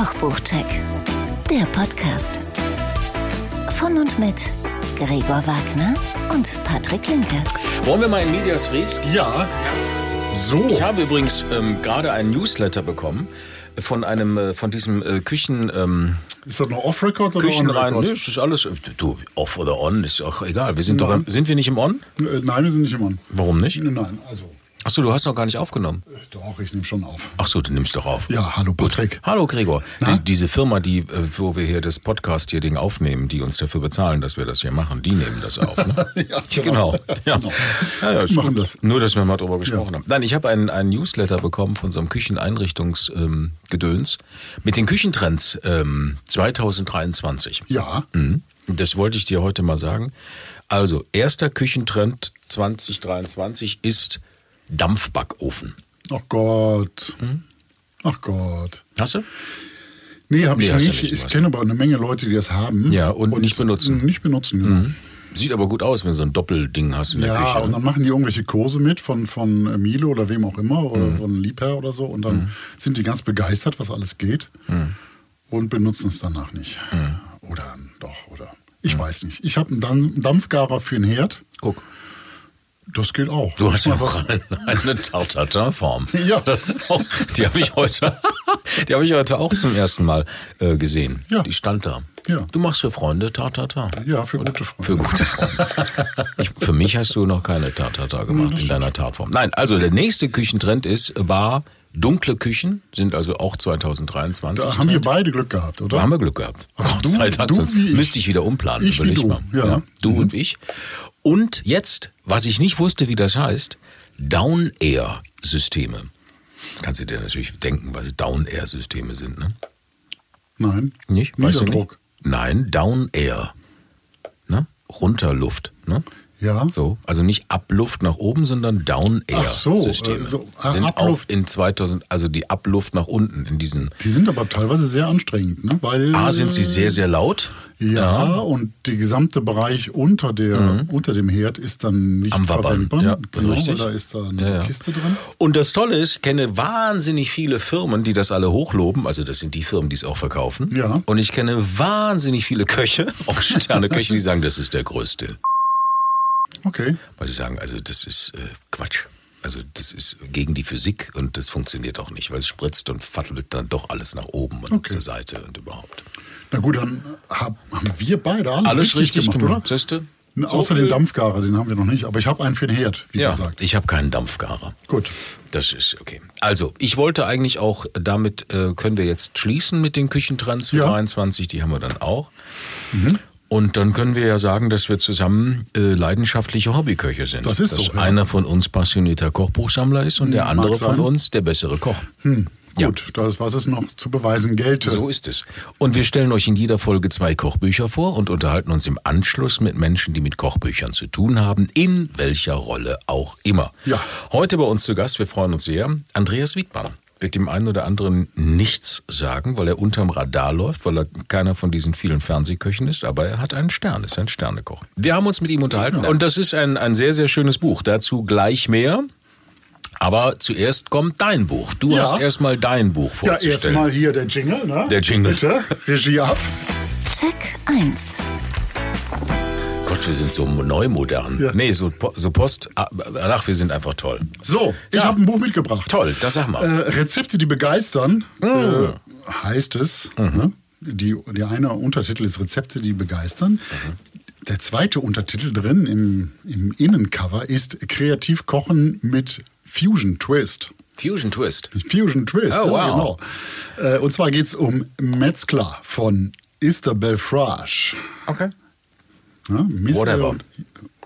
Kochbuchcheck, der Podcast. Von und mit Gregor Wagner und Patrick Linke. Wollen wir mal in Medias Res? Ja. So. Ich habe übrigens ähm, gerade einen Newsletter bekommen von einem, äh, von diesem äh, Küchen, ähm, Ist das noch off-record oder Küchenrein. on-record? Nee, ist alles, äh, du, off oder on, ist auch egal. Wir sind doch, Nein. sind wir nicht im on? Äh, Nein, wir sind nicht im On. Warum nicht? Nein, also, Achso, du hast noch gar nicht aufgenommen. doch, ich nehme schon auf. Achso, du nimmst doch auf. Ja, hallo Patrick. Hallo Gregor. Na? Die, diese Firma, die, äh, wo wir hier das Podcast hier Ding aufnehmen, die uns dafür bezahlen, dass wir das hier machen, die nehmen das auf. Ne? Ja, genau. Ja. Genau. Ja, ja, machen das. Nur, dass wir mal drüber gesprochen haben. Nein, ich habe einen, einen Newsletter bekommen von so einem Kücheneinrichtungsgedöns ähm, mit den Küchentrends ähm, 2023. Ja, Mhm. Das wollte ich dir heute mal sagen. Also, erster Küchentrend 2023 ist Dampfbackofen. ach Gott. Hm? Ach Gott. Hast du? Nee, habe Nee, ich nicht. nicht, ich kenne aber eine Menge Leute, die das haben. Ja, und nicht benutzen. Nicht benutzen, genau. Sieht aber gut aus, wenn du so ein Doppelding hast in der Ja, Küche. und ne? dann machen die irgendwelche Kurse mit von, von Milo oder wem auch immer oder Mhm. von Liebherr oder so und dann sind die ganz begeistert, was alles geht Mhm. und benutzen es danach nicht. Oder doch, oder ich weiß nicht. Ich habe einen Dam- Dampfgarer für den Herd. Guck. Das geht auch. Du hast ja auch eine, eine Tartatin-Form. Ja. Das ist auch, die habe ich heute, die habe ich heute auch zum ersten Mal äh, gesehen. Ja. Die stand da. Ja. Du machst für Freunde Tartata. Ja, für gute Freunde. Für gute Freunde. Ich, für mich hast du noch keine Tartata gemacht in deiner Tartform. Nein, also der nächste Küchentrend ist, war dunkle Küchen, sind also auch 2023. Da haben wir beide Glück gehabt, oder? Da haben wir Glück gehabt. Gott du- sei Dank, du sonst müsste ich wieder umplanen. Ich überleg du, mal. ja. du Mhm. und ich. Und jetzt, was ich nicht wusste, wie das heißt, Down-Air-Systeme. Kannst du dir natürlich denken, was Down-Air-Systeme sind, ne? Nein. Nicht? Weißt du Niederdruck. Nicht? Nein, Down-Air. Runterluft, ne? Ja. So, also nicht Abluft nach oben, sondern Ach so, Down-Air-Systeme. äh, so, sind Abluft. auch in 2000, also die Abluft nach unten in diesen. Die sind aber teilweise sehr anstrengend, ne? Weil A, sind sie sehr, sehr laut. Ja, und der gesamte Bereich unter, der, unter dem Herd ist dann nicht Mhm. Am verwendbar. ja, genau, richtig. da ist da eine Ja, ja. Kiste drin. Und das Tolle ist, ich kenne wahnsinnig viele Firmen, die das alle hochloben. Also das sind die Firmen, die es auch verkaufen. Ja. Und ich kenne wahnsinnig viele Köche, auch Sterneköche, die sagen, das ist der größte. Okay. Weil sie sagen, also das ist äh, Quatsch. Also das ist gegen die Physik und das funktioniert auch nicht, weil es spritzt und fattelt dann doch alles nach oben und Okay. zur Seite und überhaupt. Na gut, dann hab, haben wir beide alles, Alles richtig, gemacht, gemacht, oder? So Außer viel- den Dampfgarer, den haben wir noch nicht. Aber ich habe einen für den Herd, wie Ja, gesagt. ich habe keinen Dampfgarer. Gut. Das ist okay. Also, ich wollte eigentlich auch, damit äh, können wir jetzt schließen mit den Küchentrends Ja. 23, die haben wir dann auch. Und dann können wir ja sagen, dass wir zusammen äh, leidenschaftliche Hobbyköche sind. Das ist dass so, ja. einer von uns passionierter Kochbuchsammler ist und der Mag andere von uns der bessere Koch. Ja. Gut, das, was es noch zu beweisen gelte. So ist es. Und wir stellen euch in jeder Folge zwei Kochbücher vor und unterhalten uns im Anschluss mit Menschen, die mit Kochbüchern zu tun haben, in welcher Rolle auch immer. Ja. Heute bei uns zu Gast, wir freuen uns sehr, Andreas Wiedmann. Wird dem einen oder anderen nichts sagen, weil er unterm Radar läuft, weil er keiner von diesen vielen Fernsehköchen ist, aber er hat einen Stern, ist ein Sternekoch. Wir haben uns mit ihm unterhalten und das ist ein, ein sehr, sehr schönes Buch. Dazu gleich mehr. Aber zuerst kommt dein Buch. Du Ja. hast erstmal dein Buch ja, vorzustellen. erstmal hier der Jingle, ne? Der Jingle. Bitte, Regie ab. Check 1. Gott, wir sind so neu modern. Ja. Nee, so, so Post. ah, Ach, wir sind einfach toll. So, ich Ja. habe ein Buch mitgebracht. Toll, das sag mal. Äh, Rezepte, die begeistern, Mm. äh, heißt es. Mhm. Ne? Die, die eine Untertitel ist Rezepte, die begeistern. Mhm. Der zweite Untertitel drin im, im Innencover ist Kreativ kochen mit Fusion Twist. Fusion Twist. Fusion Twist, Oh, ja, wow. genau. Äh, und zwar geht es um Metzger von Isabel Frasch. Okay. Ja, Whatever.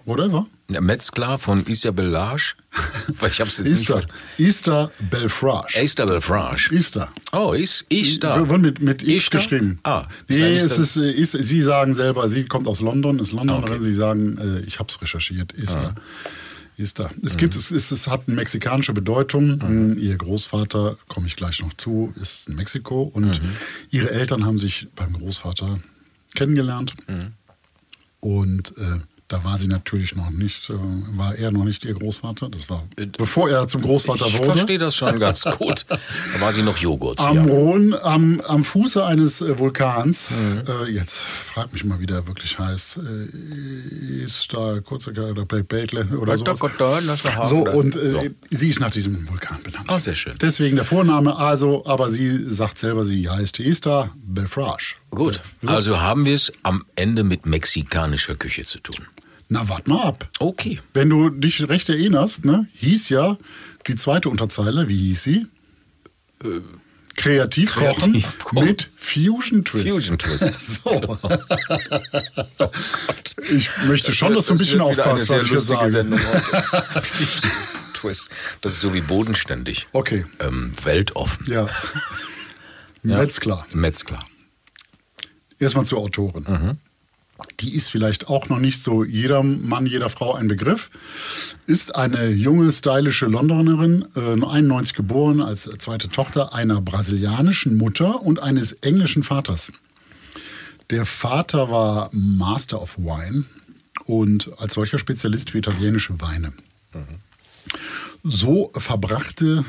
Whatever. Der Metzger von Isabel Lage. Weil ich hab's jetzt nicht Easter. ver- Easter Belfrage. Isabel Frasch. Easter. Oh, ist Easter. Wir wurden mit, mit X Easter? geschrieben. Ah, nee, es ist, äh, ist, Sie sagen selber, sie kommt aus London, ist Londonerin, Okay. Ah. Sie sagen, äh, ich habe es recherchiert, Easter. Easter. Es gibt, es, es, es hat eine mexikanische Bedeutung. Mhm. Ihr Großvater, komme ich gleich noch zu, ist in Mexiko und Mhm. ihre Eltern haben sich beim Großvater kennengelernt. Mhm. Und äh, Da war sie natürlich noch nicht, äh, war er noch nicht ihr Großvater. Das war bevor er zum Großvater ich wurde. verstehe das schon ganz gut. Da war sie noch Joghurt. Am ja. Rhone, am, am Fuße eines äh, Vulkans, Mhm. äh, jetzt frag mich mal, wie der wirklich heißt, äh, ist da kurz oder Beitle oder so. Gott, Gott, Gott, lass mal So, und äh, So. sie ist nach diesem Vulkan benannt. Ah, sehr schön. Deswegen der Vorname, also, aber sie sagt selber, sie heißt Esther Belfrage. Gut, also haben wir es am Ende mit mexikanischer Küche zu tun. Na, wart mal ab. Okay. Wenn du dich recht erinnerst, ne, hieß ja die zweite Unterzeile, wie hieß sie? Kreativ kochen kochen. mit Fusion Twist. Fusion Twist. So. ich möchte schon, dass du ein bisschen aufpasst, was ich hier sage. Twist. Das ist so wie bodenständig. Okay, Ähm, weltoffen. ja. Ja. Metzger. Metzger. Erstmal zur Autorin. Mhm. Die ist vielleicht auch noch nicht so jeder Mann, jeder Frau ein Begriff. Ist eine junge, stylische Londonerin, äh, nur 91 geboren, als zweite Tochter einer brasilianischen Mutter und eines englischen Vaters. Der Vater war Master of Wine und als solcher Spezialist für italienische Weine. So verbrachte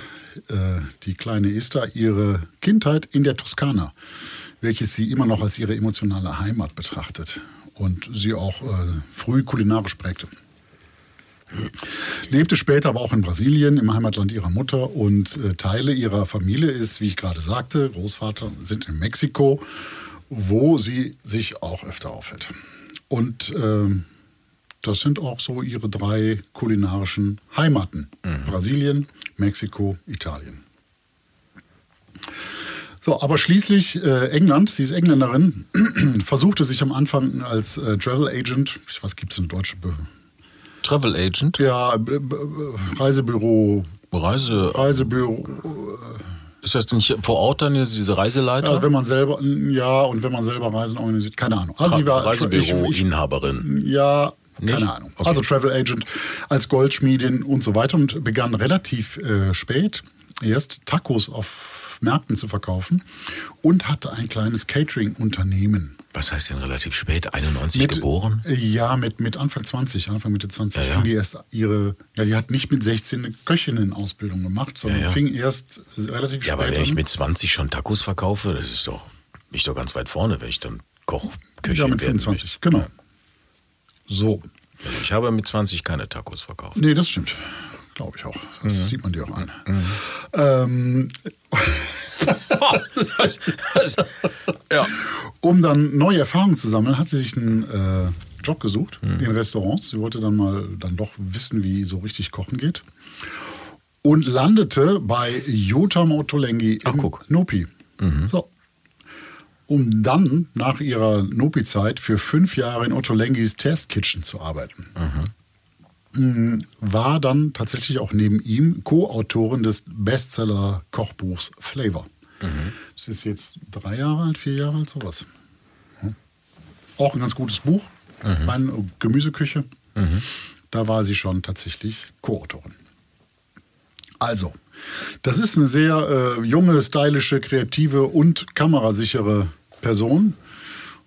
äh, die kleine Esther ihre Kindheit in der Toskana, welches sie immer noch als ihre emotionale Heimat betrachtet und sie auch äh, früh kulinarisch prägte. Lebte später aber auch in Brasilien, im Heimatland ihrer Mutter und äh, Teile ihrer Familie ist, wie ich gerade sagte, Großvater sind in Mexiko, wo sie sich auch öfter aufhält. Und ähm, das sind auch so ihre drei kulinarischen Heimaten. Brasilien, Mexiko, Italien. So, aber schließlich äh, England, sie ist Engländerin, versuchte sich am Anfang als äh, Travel Agent, ich weiß, gibt es eine deutsche Be Travel Agent. ja, B B Reisebüro, Reise. Reisebüro, Ist das nicht vor Ort dann jetzt diese Reiseleiter? also wenn man selber, ja, und wenn man selber Reisen organisiert, keine Ahnung. Also sie war, Reisebüro-Inhaberin. Ja, Nicht? keine Ahnung. Okay. Also Travel Agent als Goldschmiedin und so weiter und begann relativ äh, spät erst Tacos auf Märkten zu verkaufen und hatte ein kleines Catering-Unternehmen. Was heißt denn relativ spät? 91 geboren? äh, Ja, mit, mit Anfang 20, Anfang Mitte 20 Ja, ja. fing die erst ihre, ja, die hat nicht mit 16 eine Köchinnen-Ausbildung gemacht, sondern Ja, fing erst relativ Ja, aber spät wenn ich mit 20 schon Tacos verkaufe, das ist doch nicht doch ganz weit vorne, wenn ich dann Koch, Köchin Ja, mit werden 25, möchte. genau. So. Also ich habe mit 20 keine Tacos verkauft. Nee, das stimmt. Glaube ich auch. Das Mhm. sieht man dir auch an. Ähm, Was- was- ja. um dann neue Erfahrungen zu sammeln, hat sie sich einen äh, Job gesucht Mhm. in Restaurants. Sie wollte dann mal dann doch wissen, wie so richtig kochen geht. Und landete bei Jota Motolengi Ach, in guck. Nopi. So. Um dann nach ihrer Nopi-Zeit für fünf Jahre in Ottolengis Test Kitchen zu arbeiten. Mm, War dann tatsächlich auch neben ihm Co-Autorin des Bestseller-Kochbuchs Flavor. Das ist jetzt drei Jahre alt, vier Jahre alt, sowas. Hm. Auch ein ganz gutes Buch, eine Gemüseküche. Da war sie schon tatsächlich Co-Autorin. Also, das ist eine sehr äh, junge, stylische, kreative und kamerasichere Person.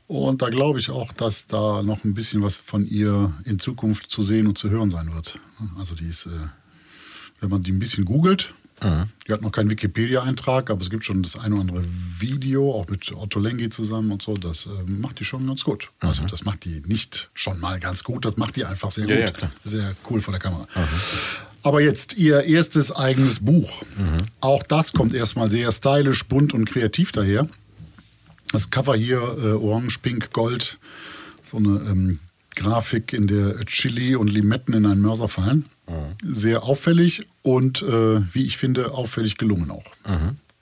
Und da glaube ich auch, dass da noch ein bisschen was von ihr in Zukunft zu sehen und zu hören sein wird. Also die ist, äh, wenn man die ein bisschen googelt, die hat noch keinen Wikipedia-Eintrag, aber es gibt schon das eine oder andere Video, auch mit Otto Lengi zusammen und so. Das äh, macht die schon ganz gut. Also das macht die nicht schon mal ganz gut, das macht die einfach sehr Ja, gut. ja. Sehr cool vor der Kamera. Aber jetzt ihr erstes eigenes Buch. Auch das kommt erstmal sehr stylisch, bunt und kreativ daher. Das Cover hier äh, orange, pink, gold. So eine ähm, Grafik, in der Chili und Limetten in einen Mörser fallen. Sehr auffällig und äh, wie ich finde, auffällig gelungen auch.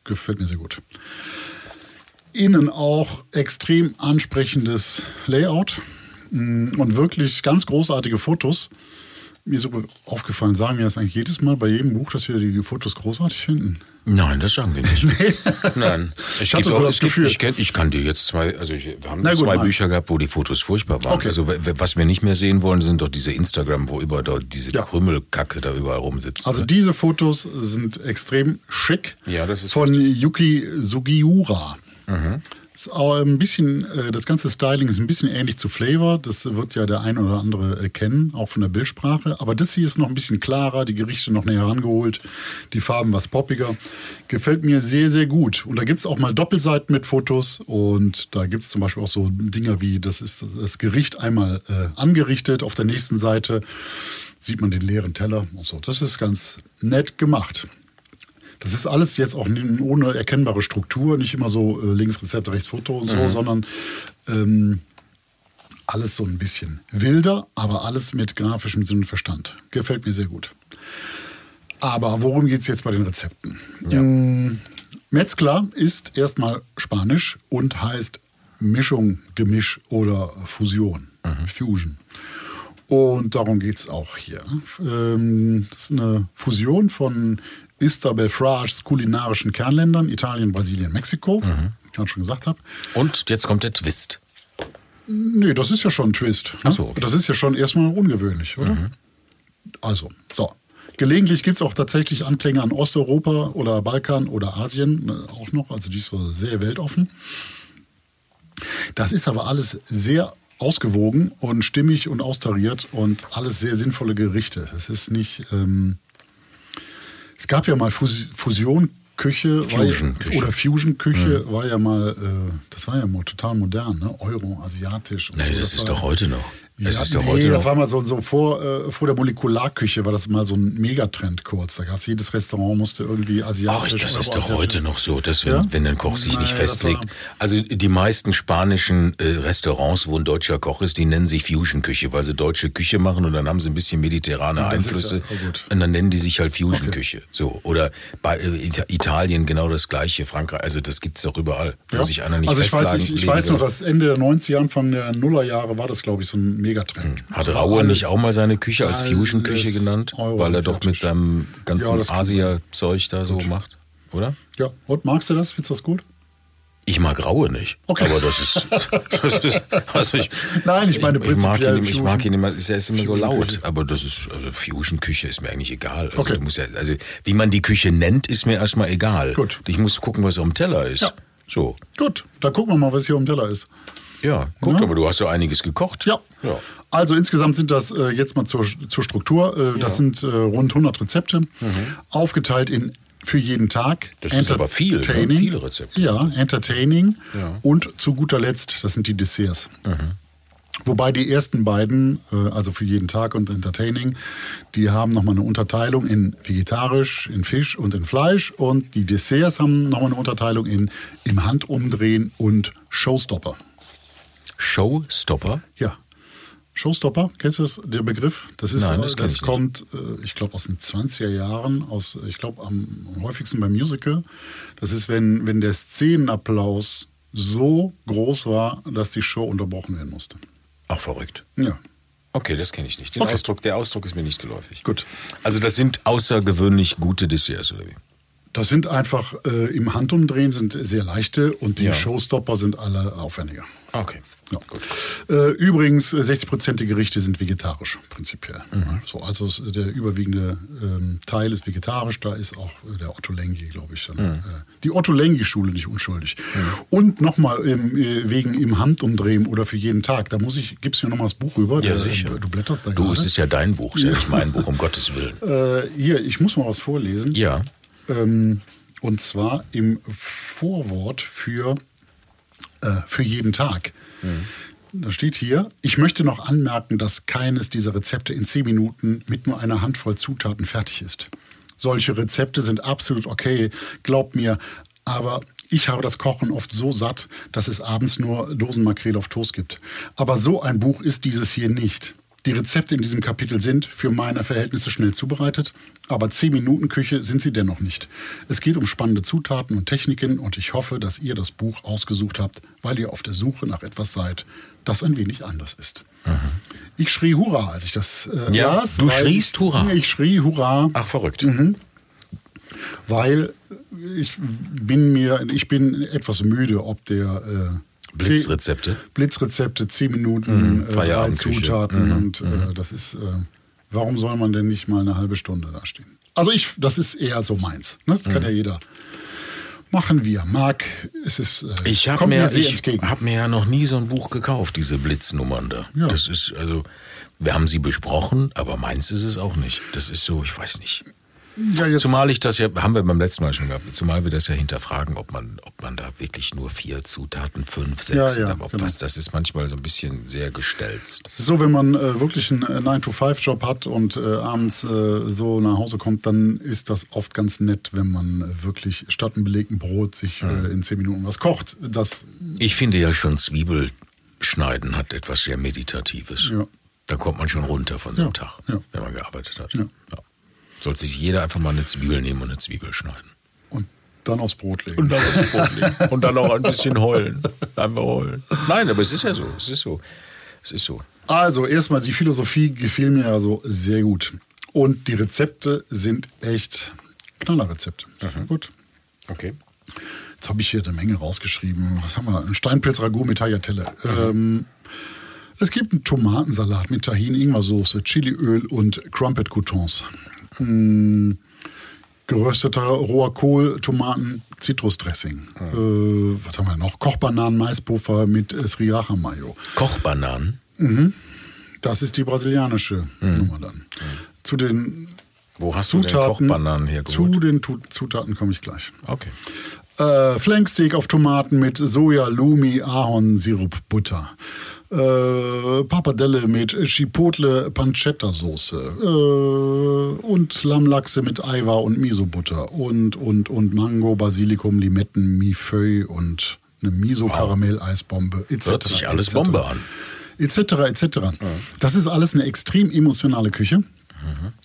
Gefällt mir sehr gut. Innen auch extrem ansprechendes Layout mm, und wirklich ganz großartige Fotos. Mir ist so aufgefallen, sagen wir das eigentlich jedes Mal bei jedem Buch, dass wir die Fotos großartig finden. Nein, das sagen wir nicht. Nein. Ich hatte so das gibt, Gefühl. ich, ich kann dir jetzt zwei, also ich, wir haben gut, zwei Mann. Bücher gehabt, wo die Fotos furchtbar waren. Okay. Also was wir nicht mehr sehen wollen, sind doch diese Instagram, wo über dort diese Ja. Krümmelkacke da überall rumsitzt. Also ne? diese Fotos sind extrem schick. Ja, das ist Von Yuki Sugiura. Ist auch ein bisschen, äh, das ganze Styling ist ein bisschen ähnlich zu Flavor. Das wird ja der ein oder andere äh, kennen, auch von der Bildsprache. Aber das hier ist noch ein bisschen klarer, die Gerichte noch näher rangeholt, die Farben was poppiger. Gefällt mir sehr, sehr gut. Und da gibt es auch mal Doppelseiten mit Fotos. Und da gibt es zum Beispiel auch so Dinger wie, das ist das Gericht einmal äh, angerichtet. Auf der nächsten Seite sieht man den leeren Teller und so. Das ist ganz nett gemacht. Das ist alles jetzt auch ohne erkennbare Struktur, nicht immer so äh, links Rezept, rechts Foto und so, mhm. sondern ähm, alles so ein bisschen wilder, aber alles mit grafischem Sinn und Verstand. Gefällt mir sehr gut. Aber worum geht es jetzt bei den Rezepten? Ja. Ähm, Metzger ist erstmal Spanisch und heißt Mischung, Gemisch oder Fusion, mhm. Fusion. Und darum geht es auch hier. Ähm, das ist eine Fusion von Istabel Frages kulinarischen Kernländern, Italien, Brasilien, Mexiko, mhm. ich gerade schon gesagt habe. Und jetzt kommt der Twist. Nee, das ist ja schon ein Twist. Ne? Ach so, okay. Das ist ja schon erstmal ungewöhnlich, oder? Mhm. Also, so. Gelegentlich gibt es auch tatsächlich Anklänge an Osteuropa oder Balkan oder Asien ne, auch noch, also die ist so sehr weltoffen. Das ist aber alles sehr ausgewogen und stimmig und austariert und alles sehr sinnvolle Gerichte. Es ist nicht, ähm, es gab ja mal Fus Fusion Küche, Fusion -Küche. oder Fusion Küche mhm. war ja mal, äh, das war ja mal total modern, ne? Euro, asiatisch. Nee, so. das, das ist doch heute noch. Das ja, ist ja nee, heute das war mal so, so vor, äh, vor der Molekularküche war das mal so ein Megatrend kurz. Da gab es jedes Restaurant musste irgendwie asiatisch. Ach, das ist doch heute noch so, dass wenn, ja? wenn ein Koch sich naja, nicht festlegt. Also die meisten spanischen äh, Restaurants, wo ein deutscher Koch ist, die nennen sich Fusion-Küche, weil sie deutsche Küche machen und dann haben sie ein bisschen mediterrane ja, Einflüsse. Ja, und dann nennen die sich halt Fusion-Küche. Okay. So. Oder bei äh, Italien genau das gleiche, Frankreich, also das gibt es doch überall, wo sich einer nicht Also ich weiß, ich, ich weiß nur, dass Ende der 90er, Anfang der Nullerjahre war das, glaube ich, so ein Megatrend. Hat Raue nicht auch mal seine Küche als Fusion-Küche genannt? Weil er doch mit seinem ganzen ja, Asia-Zeug da so macht, oder? Ja, und magst du das? Findest du das gut? Ich mag Raue nicht. Okay. Aber das ist. Das ist also ich, Nein, ich meine prinzipiell. Ich mag ihn, ich mag ihn immer, er ist immer so laut. Aber das ist. Also Fusion-Küche ist mir eigentlich egal. Also, okay. ja, also, wie man die Küche nennt, ist mir erstmal egal. Gut. Ich muss gucken, was dem Teller ist. Ja. So. Gut, dann gucken wir mal, was hier dem Teller ist. Ja, gut, ja. aber du hast so einiges gekocht. Ja. ja. Also insgesamt sind das äh, jetzt mal zur, zur Struktur. Äh, das sind äh, rund 100 Rezepte, mhm. aufgeteilt in für jeden Tag. Das ist aber viel, ne? viele Rezepte. Ja, entertaining ja. und zu guter Letzt, das sind die Desserts. Mhm. Wobei die ersten beiden, äh, also für jeden Tag und entertaining, die haben nochmal eine Unterteilung in vegetarisch, in Fisch und in Fleisch und die Desserts haben nochmal eine Unterteilung in im Handumdrehen und Showstopper. Showstopper? Ja. Showstopper, kennst du das, der Begriff? Das ist, Nein, das, das kommt, äh, ich glaube, aus den 20er Jahren, aus, ich glaube, am häufigsten beim Musical. Das ist, wenn, wenn der Szenenapplaus so groß war, dass die Show unterbrochen werden musste. Ach, verrückt. Ja. Okay, das kenne ich nicht. Den okay. Ausdruck, der Ausdruck ist mir nicht geläufig. Gut. Also das sind außergewöhnlich gute Desserts, oder wie? Das sind einfach äh, im Handumdrehen sind sehr leichte und die ja. Showstopper sind alle aufwendiger. Okay. Ja. Äh, übrigens, 60 äh, Prozent der Gerichte sind vegetarisch, prinzipiell. Mhm. So, also der überwiegende ähm, Teil ist vegetarisch, da ist auch äh, der Otto Lengi, glaube ich. Dann, mhm. äh, die Otto Lengi-Schule nicht unschuldig. Mhm. Und nochmal ähm, wegen im Handumdrehen oder für jeden Tag, da muss ich, gibst mir nochmal das Buch rüber. Ja, der, sicher. Du blätterst da Du, es ist ja dein Buch, ist ja nicht mein Buch, um Gottes Willen. Äh, hier, ich muss mal was vorlesen. Ja. Ähm, und zwar im Vorwort für, äh, für jeden Tag. Mhm. Da steht hier, ich möchte noch anmerken, dass keines dieser Rezepte in zehn Minuten mit nur einer Handvoll Zutaten fertig ist. Solche Rezepte sind absolut okay, glaubt mir, aber ich habe das Kochen oft so satt, dass es abends nur Dosenmakrele auf Toast gibt. Aber so ein Buch ist dieses hier nicht. Die Rezepte in diesem Kapitel sind für meine Verhältnisse schnell zubereitet, aber 10 Minuten Küche sind sie dennoch nicht. Es geht um spannende Zutaten und Techniken und ich hoffe, dass ihr das Buch ausgesucht habt, weil ihr auf der Suche nach etwas seid, das ein wenig anders ist. Mhm. Ich schrie Hurra, als ich das äh, ja, las. Du schriest Hurra? Ich schrie Hurra. Ach, verrückt. Mhm. Weil ich bin mir, ich bin etwas müde, ob der äh, Blitzrezepte? Blitzrezepte, 10 Minuten, mhm, äh, drei Zutaten. Mhm, und äh, mhm. das ist, äh, warum soll man denn nicht mal eine halbe Stunde da stehen? Also ich, das ist eher so meins. Ne? Das kann mhm. ja jeder Machen wir. Marc, es ist, äh, Ich habe mir, ich hab mir ja noch nie so ein Buch gekauft, diese Blitznummern da. Ja. Das ist, also, wir haben sie besprochen, aber meins ist es auch nicht. Das ist so, ich weiß nicht. Ja, jetzt, Zumal ich das ja, haben wir beim letzten Mal schon gehabt, zumal wir das ja hinterfragen, ob man, ob man da wirklich nur vier Zutaten, fünf, sechs, Ja, ja, genau. was, das ist manchmal so ein bisschen sehr gestelzt. so, wenn man äh, wirklich einen äh, 9-to-5-Job hat und äh, abends äh, so nach Hause kommt, dann ist das oft ganz nett, wenn man äh, wirklich statt einem belegten Brot sich äh, in zehn Minuten was kocht. Das, Ich finde ja schon Zwiebelschneiden hat etwas sehr Meditatives. Ja. Da kommt man schon runter von so einem Ja, Tag, ja. wenn man gearbeitet hat. Ja. Ja. Sollte sich jeder einfach mal eine Zwiebel nehmen und eine Zwiebel schneiden. und dann aufs Brot legen. Und dann aufs Brot legen. Und dann auch ein bisschen heulen. Einfach heulen. Nein, aber es ist ja so. Es ist so. Es ist so. Also, erstmal, die Philosophie gefiel mir also sehr gut. Und die Rezepte sind echt Knallerrezepte. Gut. Okay. Jetzt habe ich hier eine Menge rausgeschrieben. Was haben wir? Ein Steinpilz-Ragout mit Tagliatelle. Ähm, es gibt einen Tomatensalat mit Tahin, Ingwersoße, Chiliöl und Crumpet-Croutons. Hm, gerösteter roher Kohl, Tomaten, Zitrusdressing. Äh, was haben wir noch? Kochbananen, Maispuffer mit äh, Sriracha-Mayo. Kochbananen. Das ist die brasilianische Nummer dann. Zu den Wo hast du denn Zutaten, Kochbananen zu hergeholt? den Tu- Zutaten komme ich gleich. Okay. Äh, Flanksteak auf Tomaten mit Soja, Lumi, Ahornsirup, Butter. Äh, Pappardelle mit Chipotle Pancetta Soße äh, und Lammlachse mit Aiwa und Miso-Butter und, und, und Mango, Basilikum, Limetten, Mifeu und eine Miso-Karamell-Eisbombe etc. Hört sich alles etc. Bombe an. Etc. etc. Das ist alles eine extrem emotionale Küche.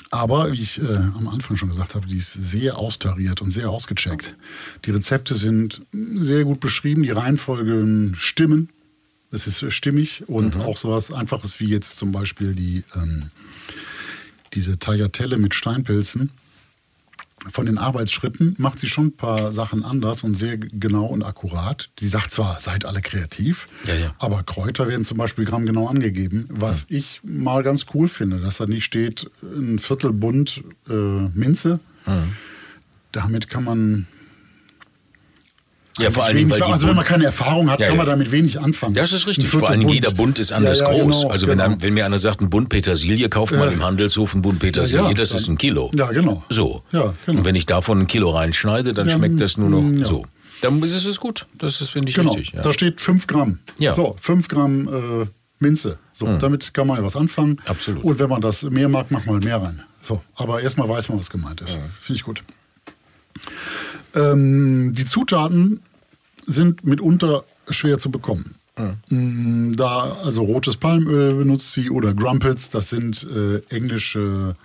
Aber wie ich äh, am Anfang schon gesagt habe, die ist sehr austariert und sehr ausgecheckt. Die Rezepte sind sehr gut beschrieben, die Reihenfolgen stimmen. Es ist äh, stimmig und auch sowas Einfaches wie jetzt zum Beispiel die, ähm, diese Tagliatelle mit Steinpilzen. Von den Arbeitsschritten macht sie schon ein paar Sachen anders und sehr genau und akkurat. Die sagt zwar, seid alle kreativ, Ja, ja. aber Kräuter werden zum Beispiel grammgenau angegeben, was ich mal ganz cool finde, dass da nicht steht, ein Viertel Bund äh, Minze. Damit kann man. Ja, vor allen Dingen, wenig- weil also wenn man Bund- keine Erfahrung hat, Ja, kann ja. man damit wenig anfangen. Das ist richtig. Vor allem jeder Bund ist anders Ja, ja, groß. genau, also wenn, genau. einem, wenn mir einer sagt, ein Bund Petersilie, kauft man Ja. im Handelshof ein Bund Petersilie, Ja, ja, das ist dann- ein Kilo. Ja, genau. So. Ja, genau. Und wenn ich davon ein Kilo reinschneide, dann schmeckt das nur noch ja. so. Dann ist es gut. Das ist, finde ich, Genau, richtig. Ja. da steht 5 Gramm. Ja. So, 5 Gramm äh, Minze. So, damit kann man ja was anfangen. Absolut. Und wenn man das mehr mag, macht man mehr rein. So, aber erstmal weiß man, was gemeint ist. Finde ich gut. Ähm, die Zutaten sind mitunter schwer zu bekommen. Mm, Da also rotes Palmöl benutzt sie oder Grumpets, das sind äh, englische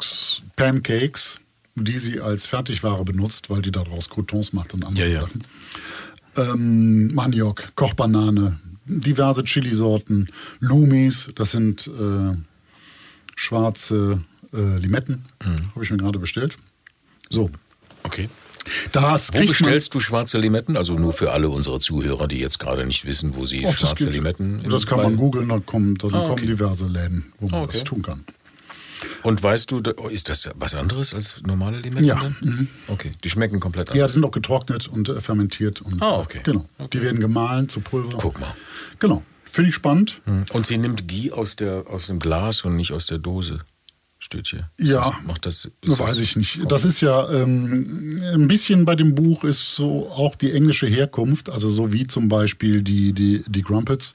Frühstücks-Pancakes, die sie als Fertigware benutzt, weil die daraus Croutons macht und andere Ja, ja. Sachen. Ähm, Maniok, Kochbanane, diverse Chilisorten, Lumis, das sind äh, schwarze äh, Limetten, Mhm. habe ich mir gerade bestellt. So, Okay. das Wo bestellst du schwarze Limetten? Also nur für alle unsere Zuhörer, die jetzt gerade nicht wissen, wo sie. Och, schwarze geht. Limetten. Das kann man googeln, da kommen, dann Ah, kommen okay. diverse Läden, wo man Okay. das tun kann. Und weißt du, ist das was anderes als normale Limetten? Ja, dann? mhm. Okay, die schmecken komplett Ja, die anders. sind auch getrocknet und äh, fermentiert. Und, Ah, okay. Genau. Die werden gemahlen zu Pulver. Guck mal. Genau. Finde ich spannend. Und sie nimmt Ghee aus, der, aus dem Glas und nicht aus der Dose. Steht hier. Ja. Das macht das, Das weiß ich nicht. Das ist ja ähm, ein bisschen bei dem Buch ist so auch die englische Herkunft, also so wie zum Beispiel die, die, die Grumpets,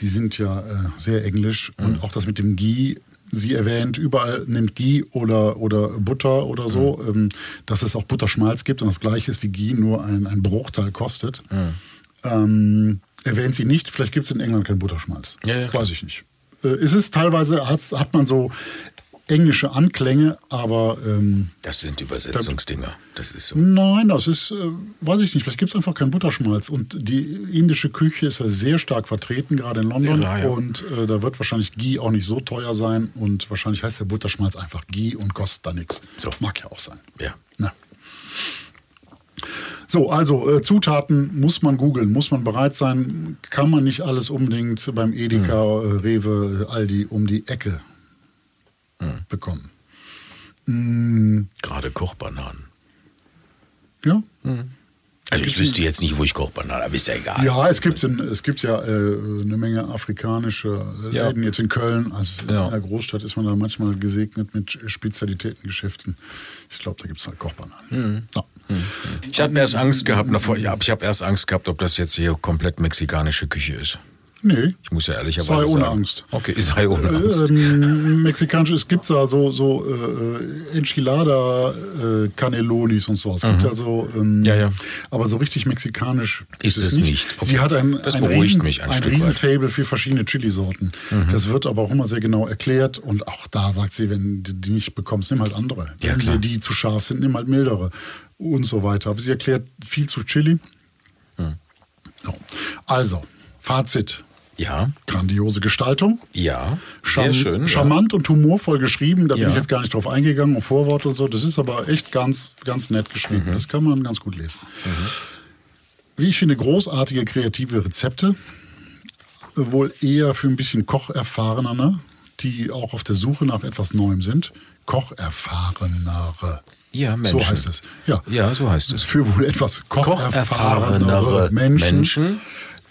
die sind ja äh, sehr englisch und auch das mit dem Ghee. Sie erwähnt, überall nimmt Ghee oder, oder Butter oder so, ähm, dass es auch Butterschmalz gibt und das gleiche ist wie Ghee, nur ein, ein Bruchteil kostet. Ähm, erwähnt sie nicht, vielleicht gibt es in England keinen Butterschmalz. Ja, ja. Weiß ich nicht. Äh, ist es teilweise, hat, hat man so englische Anklänge, aber ähm, Das sind Übersetzungsdinger. Das ist so. nein, das ist, äh, weiß ich nicht, vielleicht gibt es einfach keinen Butterschmalz. Und die indische Küche ist ja sehr stark vertreten, gerade in London. Ja, ja. Und äh, da wird wahrscheinlich Ghee auch nicht so teuer sein. Und wahrscheinlich heißt der Butterschmalz einfach Ghee und kostet da nichts. So. Mag ja auch sein. Ja. Na. So, also äh, Zutaten muss man googeln, muss man bereit sein, kann man nicht alles unbedingt beim Edeka, Hm. äh, Rewe, Aldi um die Ecke Hm. bekommen. Mm, Gerade Kochbananen. Ja. Also ich wüsste jetzt nicht, wo ich Kochbananen habe, ist ja egal. Ja, es gibt, in, es gibt ja äh, eine Menge afrikanische Ja. Läden. Jetzt in Köln, also Ja. in der Großstadt, ist man da manchmal gesegnet mit Spezialitätengeschäften. Ich glaube, da gibt es halt Kochbananen. Mhm. Ja. Ich habe erst Angst gehabt, ich habe erst Angst gehabt, ob das jetzt hier komplett mexikanische Küche ist. Nee. Ich muss ja ehrlicherweise Sei ohne sagen. Angst. Okay, sei ohne Angst. Ähm, mexikanisch, es gibt da so, so äh, Enchilada, äh, Canelonis und sowas. Es gibt ja so, ähm, Mhm. Ja, ja. aber so richtig mexikanisch Ist es nicht. Sie hat ein, Das ein, beruhigt riesen, mich ein ein Stück riesen weit. Mhm. Fable für verschiedene Chilisorten. Das wird aber auch immer sehr genau erklärt und auch da sagt sie, wenn du die nicht bekommst, nimm halt andere. Ja, wenn klar. dir die zu scharf sind, nimm halt mildere und so weiter. Aber sie erklärt viel zu Chili. Mhm. So. Also, Fazit. Ja, Grandiose Gestaltung. ja, Charm- sehr schön. ja. Charmant und humorvoll geschrieben. Da bin Ja. ich jetzt gar nicht drauf eingegangen, auf Vorwort und so. Das ist aber echt ganz, ganz nett geschrieben. Mhm. Das kann man ganz gut lesen. Wie ich finde, großartige kreative Rezepte. Wohl eher für ein bisschen Kocherfahrener, ne? die auch auf der Suche nach etwas Neuem sind. Kocherfahrenere. Ja, Menschen. So heißt es. Ja, Ja, so heißt es. Für wohl etwas kocherfahrenere Kocherfahrenere Menschen, Menschen.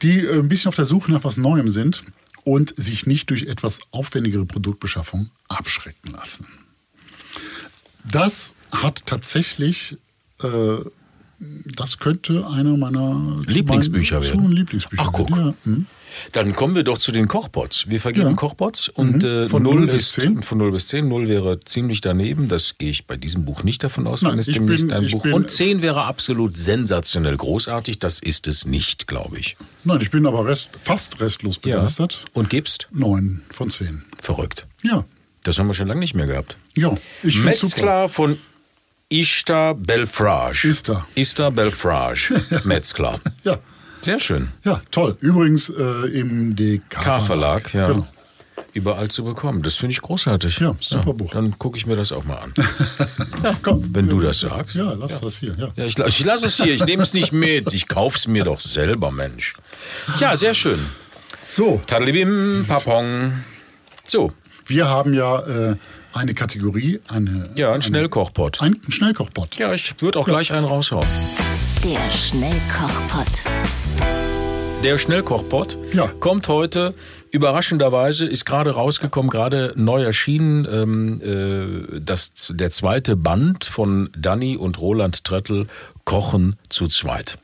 Die äh, ein bisschen auf der Suche nach was Neuem sind und sich nicht durch etwas aufwendigere Produktbeschaffung abschrecken lassen. Das hat tatsächlich, äh, das könnte einer meiner Lieblingsbücher werden. Lieblingsbücher Ach, guck. Ja, hm. Dann kommen wir doch zu den Kochbots. Wir vergeben Ja. Kochbots und äh, Von 0 0 bis ist 10? von 0 bis 10. 0 wäre ziemlich daneben. Das gehe ich bei diesem Buch nicht davon aus, Nein, wenn es demnächst bin- ein Buch. bin- Und 10 wäre absolut sensationell großartig. Das ist es nicht, glaube ich. Nein, ich bin aber rest, fast restlos begeistert. Und gibst? Neun von zehn. Verrückt. Ja, Das haben wir schon lange nicht mehr gehabt. ja, ich finde super. Metzklar von Ishtar Belfrage. Ishtar. Ishtar Belfrage. Metzklar. Ja, Sehr schön. ja, toll. Übrigens äh, im DK-Verlag. K-Verlag, ja. Genau. Überall zu bekommen. Das finde ich großartig. Ja, super Buch. Dann gucke ich mir das auch mal an. Komm, Wenn du das sagst. Ja, lass das hier. Ja. Ja, ich, ich lasse es hier. Ich nehme es nicht mit. Ich kauf's mir doch selber, Mensch. Ja, sehr schön. So, Tadalibim, Papong. So, wir haben ja äh, eine Kategorie, eine, ja, ein Schnellkochpot. ein Schnellkochbot. Ja, ich würde auch gleich einen raushauen. Der Schnellkochpott. Der Schnellkochpot Ja. kommt heute überraschenderweise, ist gerade rausgekommen, gerade neu erschienen, ähm, äh, das, der zweite Band von Danny und Roland Trettel, Kochen zu zweit.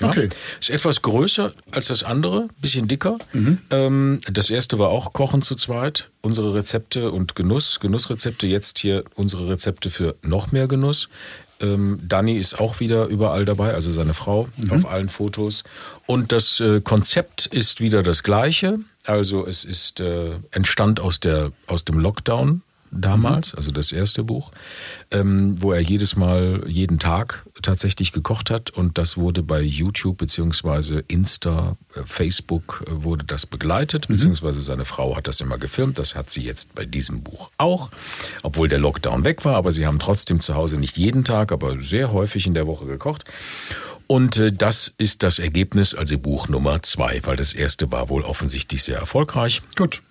Ja, Okay. Ist etwas größer als das andere, bisschen dicker. Mhm. Ähm, das erste war auch Kochen zu zweit. Unsere Rezepte und Genuss, Genussrezepte, jetzt hier unsere Rezepte für noch mehr Genuss. Ähm, Dani ist auch wieder überall dabei, also seine Frau Mhm. auf allen Fotos. Und das äh, Konzept ist wieder das gleiche. Also es ist äh, entstand aus der aus dem Lockdown damals, also das erste Buch, ähm, wo er jedes Mal, jeden Tag tatsächlich gekocht hat und das wurde bei YouTube beziehungsweise Insta, äh, Facebook äh, wurde das begleitet, beziehungsweise seine Frau hat das immer gefilmt, das hat sie jetzt bei diesem Buch auch, obwohl der Lockdown weg war, aber sie haben trotzdem zu Hause nicht jeden Tag, aber sehr häufig in der Woche gekocht. Und äh, das ist das Ergebnis, also Buch Nummer zwei, weil das erste war wohl offensichtlich sehr erfolgreich. Gut.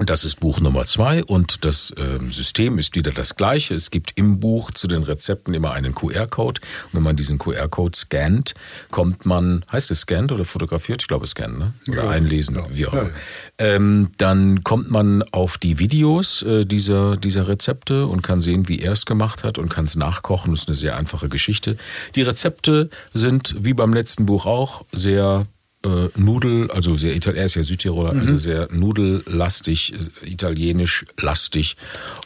Und das ist Buch Nummer zwei und das ähm, System ist wieder das gleiche. Es gibt im Buch zu den Rezepten immer einen QR-Code. Wenn man diesen QR-Code scannt, kommt man, heißt es scannt oder fotografiert? Ich glaube scannen, ne? Oder Ja, einlesen, ja, wie auch immer. ja. Ähm, dann kommt man auf die Videos äh, dieser, dieser Rezepte und kann sehen, wie er es gemacht hat und kann es nachkochen. Das ist eine sehr einfache Geschichte. Die Rezepte sind, wie beim letzten Buch auch, sehr äh, Nudel, also sehr er ist ja Südtiroler, also sehr nudellastig, äh, italienisch lastig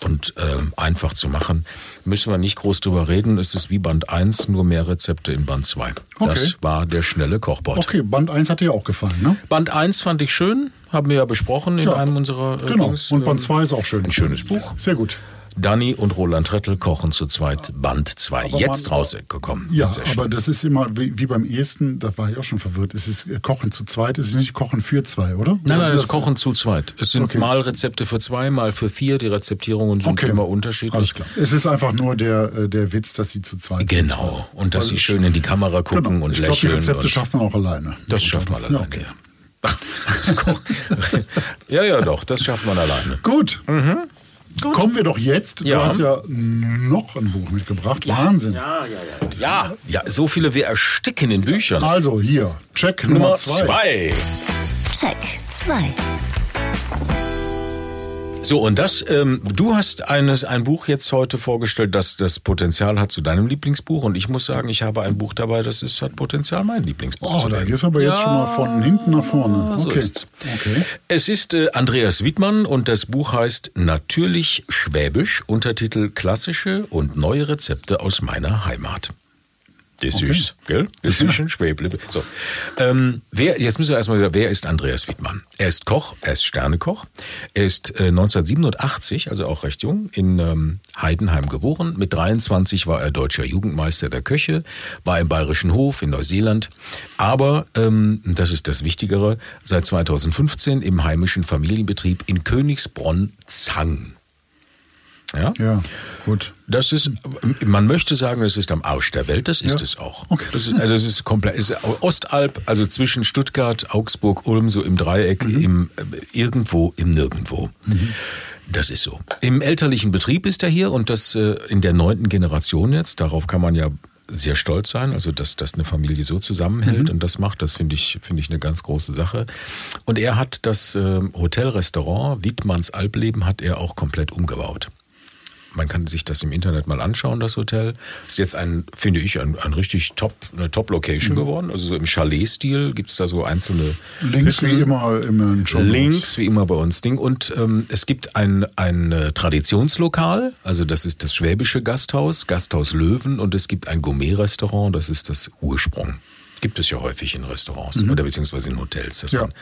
und ähm, einfach zu machen. Müssen wir nicht groß drüber reden. Es ist wie Band 1, nur mehr Rezepte in Band 2. Das Okay. war der schnelle Kochbot. Okay, Band 1 hat dir auch gefallen, ne? Band 1 fand ich schön, haben wir ja besprochen in Ja. einem unserer äh, Genau. Dings, Und Band ähm, 2 ist auch schön. Ein schönes Buch. Sehr gut. Danny und Roland Rettel kochen zu zweit, Band 2. Aber Jetzt man- rausgekommen. Ja, aber das ist immer wie, wie beim ersten, da war ich auch schon verwirrt. Es ist äh, Kochen zu zweit, es ist nicht Kochen für zwei, oder? Nein, nein, Also das ist Kochen zu zweit. Es sind Okay. mal Rezepte für zwei, mal für vier. Die Rezeptierungen sind Okay. immer unterschiedlich. Alles klar. Es ist einfach nur der, äh, der Witz, dass sie zu zweit sind. Genau. Und dass Also sie schön in die Kamera gucken Genau. und ich glaube, die lächeln. Rezepte schafft man auch alleine. das schafft man alleine. Ja, okay. ja, ja, doch, das schafft man alleine. Gut. Kommen wir doch jetzt. Du Ja. hast ja noch ein Buch mitgebracht. Wahnsinn. Ja, ja, ja. Ja, ja, so viele wir ersticken in Büchern. Also hier, Check Nummer, Nummer zwei. zwei. Check 2. So, und das, ähm, du hast eines, ein Buch jetzt heute vorgestellt, das das Potenzial hat zu deinem Lieblingsbuch. Und ich muss sagen, ich habe ein Buch dabei, das ist, hat Potenzial, mein Lieblingsbuch Oh, da gehst du aber jetzt schon mal von hinten nach vorne. So Okay. ist's. Okay. Es ist äh, Andreas Wiedmann und das Buch heißt Natürlich Schwäbisch, Untertitel Klassische und neue Rezepte aus meiner Heimat. Das ist süß, gell? Das ist ein Schwäble. So. Ähm, wer, jetzt müssen wir erstmal wieder, wer ist Andreas Wiedmann? Er ist Koch, er ist Sternekoch. Er ist äh, 1987, also auch recht jung, in ähm, Heidenheim geboren. Mit 23 war er deutscher Jugendmeister der Köche, war im Bayerischen Hof in Neuseeland. Aber, ähm, das ist das Wichtigere, seit 2015 im heimischen Familienbetrieb in Königsbronn-Zang. Ja? Ja, gut. Das ist, man möchte sagen, es ist am Arsch der Welt, das ist Ja. es auch. Okay. Das ist, also es ist komplett, ist Ostalb, also zwischen Stuttgart, Augsburg, Ulm, so im Dreieck, Mhm. im, äh, irgendwo, im Nirgendwo. Das ist so. Im elterlichen Betrieb ist er hier und das äh, in der neunten Generation jetzt. Darauf kann man ja sehr stolz sein, also dass, dass eine Familie so zusammenhält und das macht, das finde ich, finde ich eine ganz große Sache. Und er hat das äh, Hotelrestaurant Wiedmanns Albleben hat er auch komplett umgebaut. Man kann sich das im Internet mal anschauen, das Hotel. Ist jetzt ein, finde ich, ein, ein richtig top, eine Top-Location geworden. Also so im Chalet-Stil gibt's da so einzelne Links wie immer im Show Links, wie immer bei uns Ding. Und ähm, es gibt ein, ein äh, Traditionslokal, also das ist das Schwäbische Gasthaus, Gasthaus Löwen. Und es gibt ein Gourmet-Restaurant, das ist das Ursprung. Gibt es ja häufig in Restaurants oder beziehungsweise in Hotels, dass, Ja. man,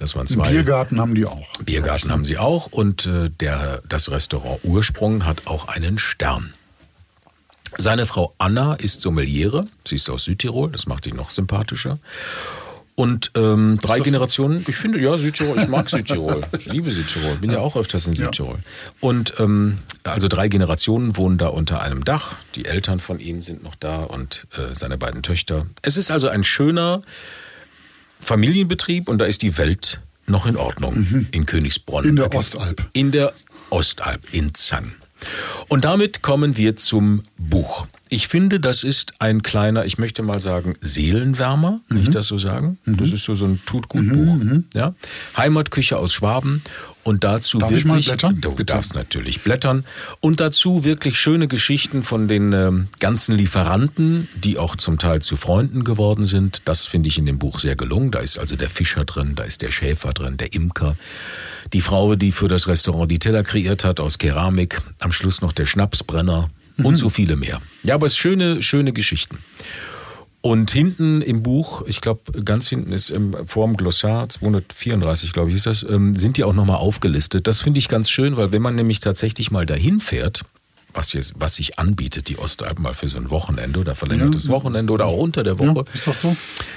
dass man zwei Biergarten haben die auch. Biergarten haben sie auch und äh, der, das Restaurant Ursprung hat auch einen Stern. Seine Frau Anna ist Sommeliere, sie ist aus Südtirol, das macht ihn noch sympathischer. Und ähm, drei Generationen, ich finde, ja, Südtirol, ich mag Südtirol, ich liebe Südtirol, bin ja auch öfters in Südtirol. Und ähm, also drei Generationen wohnen da unter einem Dach, die Eltern von ihm sind noch da und äh, seine beiden Töchter. Es ist also ein schöner, Familienbetrieb und da ist die Welt noch in Ordnung in Königsbronn. Mhm. In der Ostalb. In der Ostalb, in Zang. Und damit kommen wir zum Buch. Ich finde, das ist ein kleiner, ich möchte mal sagen, Seelenwärmer, kann Mhm. ich das so sagen? Das ist so, so ein Tutgut-Buch. Ja? Heimatküche aus Schwaben und dazu Darf wirklich. ich mal blättern? Du Bitte. darfst natürlich blättern. Und dazu wirklich schöne Geschichten von den ähm, ganzen Lieferanten, die auch zum Teil zu Freunden geworden sind. Das finde ich in dem Buch sehr gelungen. Da ist also der Fischer drin, da ist der Schäfer drin, der Imker. Die Frau, die für das Restaurant die Teller kreiert hat aus Keramik. Am Schluss noch der Schnapsbrenner und so viele mehr. Ja, aber es ist schöne, schöne Geschichten. Und hinten im Buch, ich glaube, ganz hinten ist im, vor dem Glossar, 234, glaube ich, ist das, ähm, sind die auch nochmal aufgelistet. Das finde ich ganz schön, weil wenn man nämlich tatsächlich mal dahin fährt, was, jetzt, was sich anbietet, die Ostalpen mal für so ein Wochenende oder verlängertes Ja. Wochenende oder auch unter der Woche. Ja, ist das so?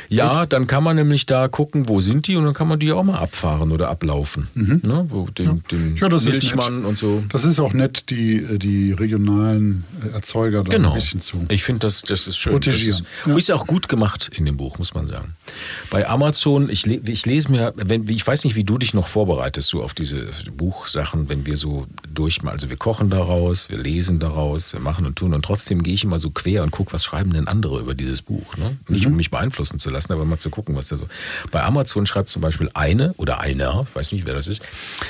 Ja, dann kann man nämlich da gucken, wo sind die und dann kann man die auch mal abfahren oder ablaufen. Ne? Wo den, den Mhm. Ja, das ist nett. und so. Das ist auch nett, die, die regionalen äh, Erzeuger da Genau. ein bisschen zu. Ich finde, das, das ist schön. Das Protegieren, ist, ja. ist auch gut gemacht in dem Buch, muss man sagen. Bei Amazon, ich, ich lese mir, wenn, ich weiß nicht, wie du dich noch vorbereitest, so auf diese Buchsachen, wenn wir so durch, also wir kochen daraus, wir lesen daraus, wir machen und tun und trotzdem gehe ich immer so quer und gucke, was schreiben denn andere über dieses Buch. Ne? Nicht Mhm. um mich beeinflussen zu lassen, aber mal zu gucken, was da so. Bei Amazon schreibt zum Beispiel eine oder einer, ich weiß nicht, wer das ist,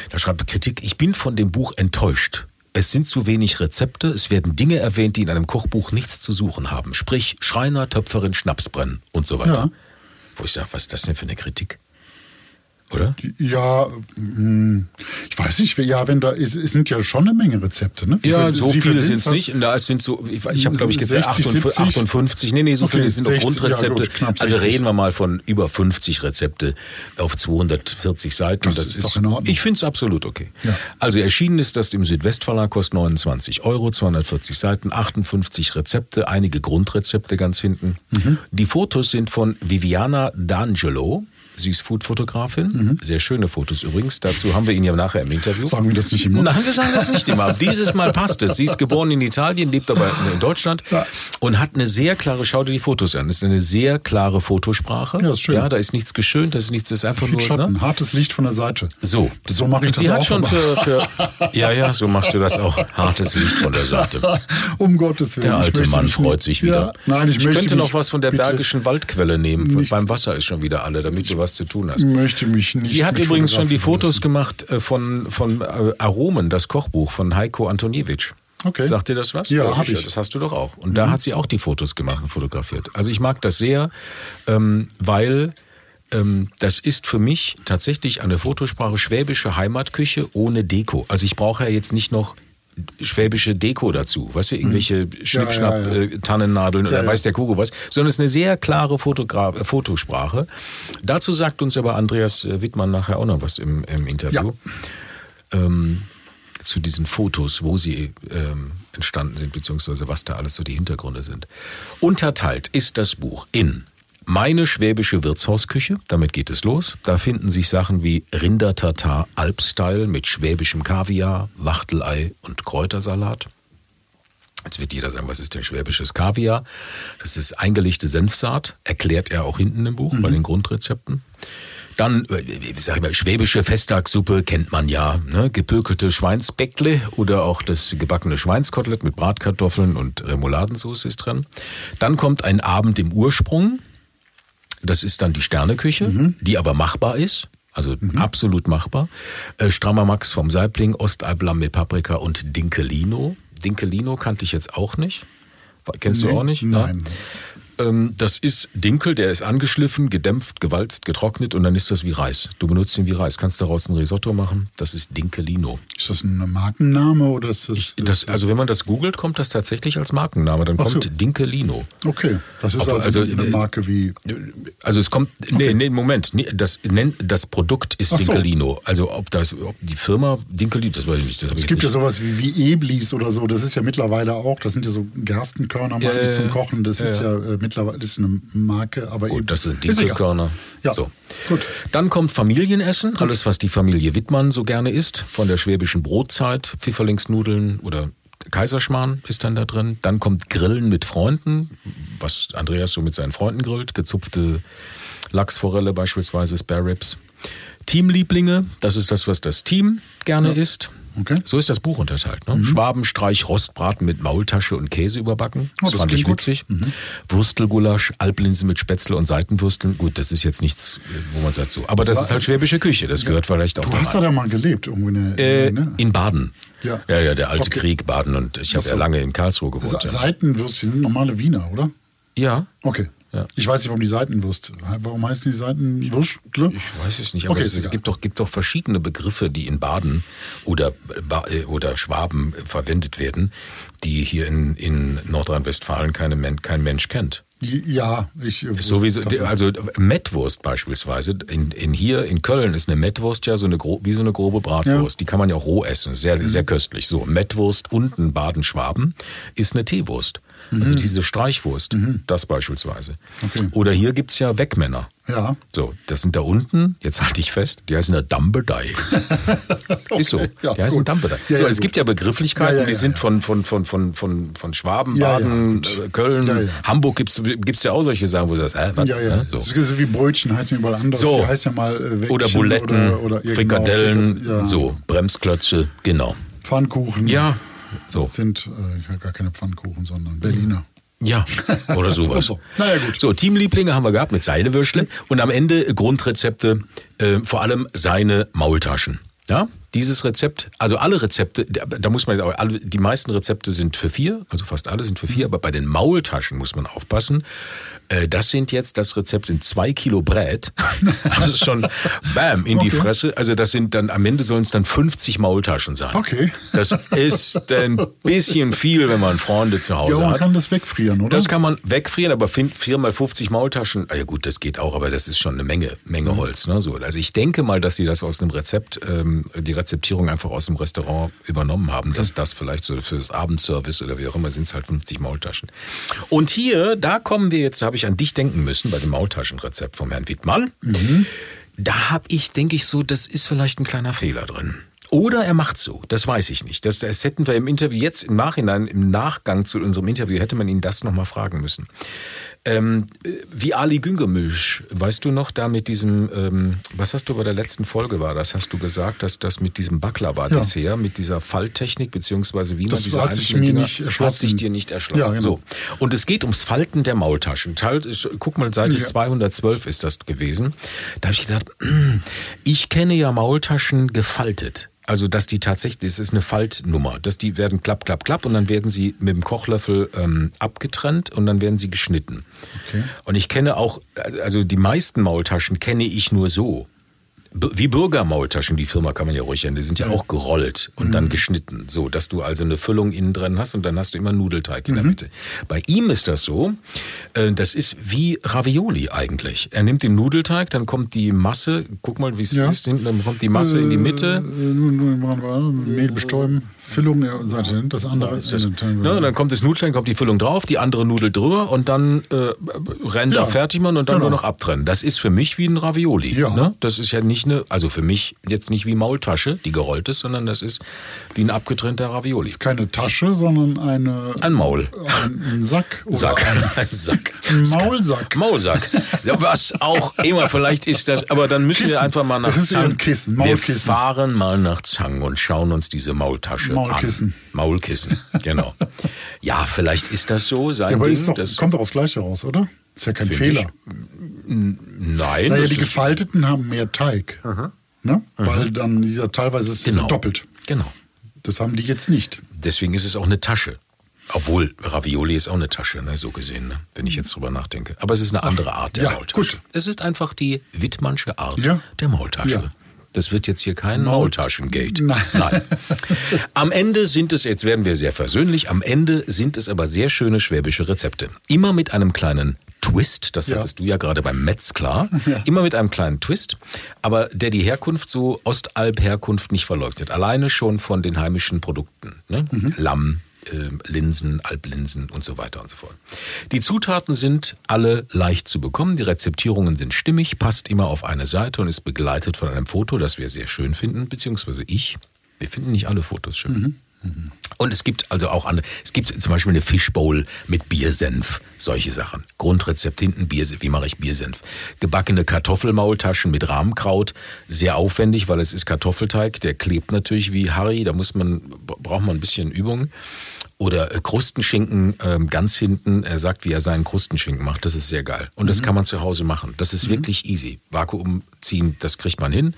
da schreibt Kritik, ich bin von dem Buch enttäuscht. Es sind zu wenig Rezepte, es werden Dinge erwähnt, die in einem Kochbuch nichts zu suchen haben. Sprich, Schreiner, Töpferin, Schnapsbrennen und so weiter. Ja. Wo ich sage, was ist das denn für eine Kritik? Oder? Ja, mh, ich weiß nicht, ja, wenn da es sind ja schon eine Menge Rezepte, ne? Wie Ja, viel- so viele sind es das? nicht. Da sind so, ich, ich habe glaube ich 60, 58, 70? 58. Nee, nee, so Okay, viele sind auch 60, Grundrezepte. ja gut, knapp also 60. reden wir mal von über 50 Rezepte auf 240 Seiten. Das ist doch in Ordnung. Ich finde es absolut okay. Ja. Also erschienen ist das im Südwestverlag, kostet 29 Euro, 240 Seiten, 58 Rezepte, einige Grundrezepte ganz hinten. Mhm. Die Fotos sind von Viviana D'Angelo. Sie ist Food-Fotografin. Sehr schöne Fotos übrigens. Dazu haben wir ihn ja nachher im Interview. Sagen wir das nicht immer? Nein, wir sagen das nicht immer. Dieses Mal passt es. Sie ist geboren in Italien, lebt aber in Deutschland Ja. und hat eine sehr klare, schau dir die Fotos an, das ist eine sehr klare Fotosprache. Ja, ist schön. Ja, da ist nichts geschönt, das ist nichts, das ist einfach nur. Schatten, Ne? hartes Licht von der Seite. So, So mache ich Und Sie das hat auch schon für, für. Ja, ja, so machst du das auch. Hartes Licht von der Seite. um Gottes Willen. Der ich alte Mann freut sich wieder. Ja, nein, ich, möchte könnte noch was von der bitte- Bergischen Waldquelle nehmen. nicht- Beim Wasser ist schon wieder alle, damit du was zu tun hast. möchte mich nicht. Sie hat übrigens schon die Fotos gemacht äh, von, von äh, Aromen, das Kochbuch von Heiko Antoniewicz. Okay. Sagt dir das was? Ja, hab sicher, ich. Mhm. Das hast du doch auch. Und da hat sie auch die Fotos gemacht und fotografiert. Also ich mag das sehr, ähm, weil ähm, das ist für mich tatsächlich eine Fotosprache schwäbische Heimatküche ohne Deko. Also ich brauche ja jetzt nicht noch schwäbische Deko dazu, weißt du, irgendwelche Schnippschnapp, Mhm. ja, ja. Äh, Tannennadeln oder Ja, ja. weiß der Kuckuck was, sondern es ist eine sehr klare Fotogra äh, Fotosprache. Dazu sagt uns aber Andreas äh, Wittmann nachher auch noch was im, im Interview. Ähm, zu diesen Fotos, wo sie ähm, entstanden sind, beziehungsweise was da alles so die Hintergründe sind. Unterteilt ist das Buch in meine schwäbische Wirtshausküche, damit geht es los. Da finden sich Sachen wie Rindertatar Alpstyle mit schwäbischem Kaviar, Wachtelei und Kräutersalat. Jetzt wird jeder sagen, was ist denn schwäbisches Kaviar? Das ist eingelegte Senfsaat, erklärt er auch hinten im Buch bei den Grundrezepten. Dann, äh, wie sag ich mal, schwäbische Festtagssuppe kennt man ja. Ne? Gepökelte Schweinsbäckle oder auch das gebackene Schweinskotelett mit Bratkartoffeln und Remouladensauce ist drin. Dann kommt ein Abend im Ursprung. Das ist dann die Sterneküche, die aber machbar ist. Also absolut machbar. Äh, Strammer Max vom Saibling, Osteiblamm mit Paprika und Dinkelino. Dinkelino kannte ich jetzt auch nicht. Kennst Nee, du auch nicht? nein. Ja. Ähm, das ist Dinkel, der ist angeschliffen, gedämpft, gewalzt, getrocknet und dann ist das wie Reis. Du benutzt ihn wie Reis. Kannst daraus ein Risotto machen. Das ist Dinkelino. Ist das ein Markenname oder ist das. Das, also wenn man das googelt, kommt das tatsächlich als Markenname. Dann kommt so. Dinkelino. okay, das ist Obwohl, also, also, eine äh, Marke wie. Also es kommt, nee, nee, Moment, nee, das, das Produkt ist so. Dinkelino. Also ob das, ob die Firma Dinkelino, das weiß ich nicht. Ich Es gibt ja sowas wie, wie Eblis oder so. Das ist ja mittlerweile auch. Das sind ja so Gerstenkörner meine ich, zum Kochen. Das ja, ist ja. ja äh, mittlerweile das ist eine Marke, aber eben. Gut, das sind egal. Dinkelkörner. Ja, So. gut. Dann kommt Familienessen, alles was die Familie Wittmann so gerne isst, von der schwäbischen Brotzeit, Pfifferlingsnudeln oder Kaiserschmarrn ist dann da drin. Dann kommt Grillen mit Freunden, was Andreas so mit seinen Freunden grillt, gezupfte Lachsforelle beispielsweise, Spare Ribs. Teamlieblinge, das ist das, was das Team gerne isst. Okay. So ist das Buch unterteilt. Ne? Schwabenstreich, Rostbraten mit Maultasche und Käse überbacken. Oh, Das, das fand ich witzig. Wurstelgulasch, Alblinse mit Spätzle und Seitenwürsteln. Gut, das ist jetzt nichts, wo man sagt so. Aber das Sa- ist halt schwäbische Küche. Das gehört vielleicht auch Du hast da ja mal gelebt, irgendwo in der, Äh, ne? in Baden. Ja. ja, ja, der alte Okay. Krieg Baden und ich habe ja lange in Karlsruhe gewohnt. Ja. Seitenwürste sind normale Wiener, oder? ja, Okay. Ja. Ich weiß nicht, warum die Seitenwurst. Warum heißen die Seitenwürstle? ich weiß es nicht, aber Okay, es, es gibt, doch, gibt doch verschiedene Begriffe, die in Baden oder, äh, oder Schwaben verwendet werden, die hier in, in Nordrhein-Westfalen kein Mensch kennt. Ja, ich. äh, Sowieso, also Mettwurst beispielsweise, in, in hier in Köln ist eine Mettwurst ja so eine wie so eine grobe Bratwurst. Die kann man ja auch roh essen, sehr, Mhm. sehr köstlich. So, Mettwurst unten Baden-Schwaben ist eine Teewurst. Also diese Streichwurst, das beispielsweise. Mhm. Okay. Oder hier gibt's ja Wegmänner. Ja. So, das sind da unten, jetzt halte ich fest, die heißen da Dambedei. Ist so, ja, die heißen gut. Ja, so, ja, es gut. gibt ja Begrifflichkeiten, Ja, ja, die ja, sind ja. von, von, von, von, von, von Schwaben, Ja, ja, Baden, äh, Köln, Ja, ja. Hamburg gibt's gibt's ja auch solche Sachen, wo du sagst, hä, was, Ja, ja. so. Das ist so wie Brötchen, heißen überall anders. So. Die heißt ja mal äh, Oder Buletten, oder, oder ja, Frikadellen, ja. so, Bremsklötze, genau. Pfannkuchen. Ja, so. Das sind äh, gar keine Pfannkuchen, sondern Berliner. Ja, oder sowas. So. Naja, gut. So, Teamlieblinge haben wir gehabt mit Seidewürschle und am Ende Grundrezepte, äh, vor allem seine Maultaschen. Ja, dieses Rezept, also alle Rezepte, da, muss man jetzt auch, die meisten Rezepte sind für vier, also fast alle sind für vier, Mhm. aber bei den Maultaschen muss man aufpassen. Äh, das sind jetzt, das Rezept sind zwei Kilo Brät. Also schon bam in die Okay. Fresse. Also das sind dann, am Ende sollen es dann 50 Maultaschen sein. Okay. Das ist ein bisschen viel, wenn man Freunde zu Hause Ja, man hat. kann das wegfrieren, oder? Das kann man wegfrieren, aber fin- vier mal 50 Maultaschen, ah ja gut, das geht auch, aber das ist schon eine Menge, Mhm. Menge Holz. Ne? So, also ich denke mal, dass sie das aus einem Rezept, ähm, die Rezeptierung einfach aus dem Restaurant übernommen haben, dass das vielleicht so für das Abendservice oder wie auch immer sind es halt 50 Maultaschen. Und hier, da kommen wir jetzt, da habe ich an dich denken müssen bei dem Maultaschenrezept vom Herrn Wittmann. Da habe ich, denke ich so, das ist vielleicht ein kleiner Fehler drin. Oder er macht so, das weiß ich nicht. Das, das hätten wir im Interview jetzt im Nachhinein, im Nachgang zu unserem Interview, hätte man ihn das nochmal fragen müssen. Ähm, wie Ali Güngermilch, weißt du noch, da mit diesem, ähm, was hast du bei der letzten Folge war das, hast du gesagt, dass das mit diesem Baklava-Dessert, mit dieser Falttechnik, beziehungsweise wie man Das diese hat sich mir Dinger, nicht hat erschlossen. sich dir nicht erschlossen. Ja, genau. So. Und es geht ums Falten der Maultaschen. Guck mal, Seite Ja. 212 ist das gewesen. Da habe ich gedacht, ich kenne ja Maultaschen gefaltet. Also, dass die tatsächlich, das ist eine Faltnummer, dass die werden klapp, klapp, klapp und dann werden sie mit dem Kochlöffel ähm, abgetrennt und dann werden sie geschnitten. Okay. Und ich kenne auch, also die meisten Maultaschen kenne ich nur so. Wie Bürgermaultaschen, die Firma kann man ja ruhig nennen, die sind ja auch gerollt und Mhm. dann geschnitten, so dass du also eine Füllung innen drin hast und dann hast du immer Nudelteig Mhm. in der Mitte. Bei ihm ist das so, äh, das ist wie Ravioli eigentlich. Er nimmt den Nudelteig, dann kommt die Masse, guck mal, wie es Ja. ist, hinten, dann kommt die Masse in die Mitte. Äh, wir Mehl bestäuben, Füllung, ja, das andere. Ist das, äh, ne, und dann kommt das Nudelteig, kommt die Füllung drauf, die andere Nudel drüber und dann äh, Ränder Ja, fertig machen und dann genau. nur noch abtrennen. Das ist für mich wie ein Ravioli. Ja. Ne? Das ist ja nicht eine, also für mich jetzt nicht wie Maultasche, die gerollt ist, sondern das ist wie ein abgetrennter Ravioli. ist keine Tasche, sondern eine, Ein Maul. ein, ein Sack. Oder Sack. Ein, Sack. ein Maulsack. Maulsack. Was auch immer, vielleicht ist das, aber dann müssen wir Kissen. einfach mal nach Das ist Zang. ein Kissen, Wir Maulkissen. fahren mal nach Zang und schauen uns diese Maultasche Maulkissen. an. Maulkissen, genau. Ja, vielleicht ist das so, sein Ja, aber Ding. doch, das, kommt doch aufs Gleiche raus, oder? Ist ja kein Find Fehler. nein, Naja, die gefalteten haben mehr Teig. Ne? Weil dann dieser teilweise ist genau. doppelt. Genau. Das haben die jetzt nicht. Deswegen ist es auch eine Tasche. Obwohl, Ravioli ist auch eine Tasche, ne, so gesehen, ne, wenn ich jetzt drüber nachdenke. Aber es ist eine andere Art der ja, Maultasche. gut. Es ist einfach die Wittmannsche Art Ja. der Maultasche. Ja. Das wird jetzt hier kein Maul- Maultaschengate. Nein. Nein. Am Ende sind es, jetzt werden wir sehr versöhnlich, am Ende sind es aber sehr schöne schwäbische Rezepte. Immer mit einem kleinen Twist, das Ja. hattest du ja gerade beim Metz klar, immer mit einem kleinen Twist, aber der die Herkunft so Ostalb-Herkunft nicht verleugnet. Alleine schon von den heimischen Produkten. Ne? Mhm. Lamm, ähm, Linsen, Alblinsen und so weiter und so fort. Die Zutaten sind alle leicht zu bekommen, die Rezeptierungen sind stimmig, passt immer auf eine Seite und ist begleitet von einem Foto, das wir sehr schön finden, beziehungsweise ich. Wir finden nicht alle Fotos schön. Und es gibt also auch andere, es gibt zum Beispiel eine Fishbowl mit Biersenf, solche Sachen. Grundrezept hinten Biersenf, wie mache ich Biersenf? Gebackene Kartoffelmaultaschen mit Rahmkraut, sehr aufwendig, weil es ist Kartoffelteig, der klebt natürlich wie Harry, da muss man, braucht man ein bisschen Übung. Oder äh, Krustenschinken ähm, ganz hinten. Er sagt, wie er seinen Krustenschinken macht. Das ist sehr geil. Und das kann man zu Hause machen. Das ist wirklich easy. Vakuum ziehen, das kriegt man hin.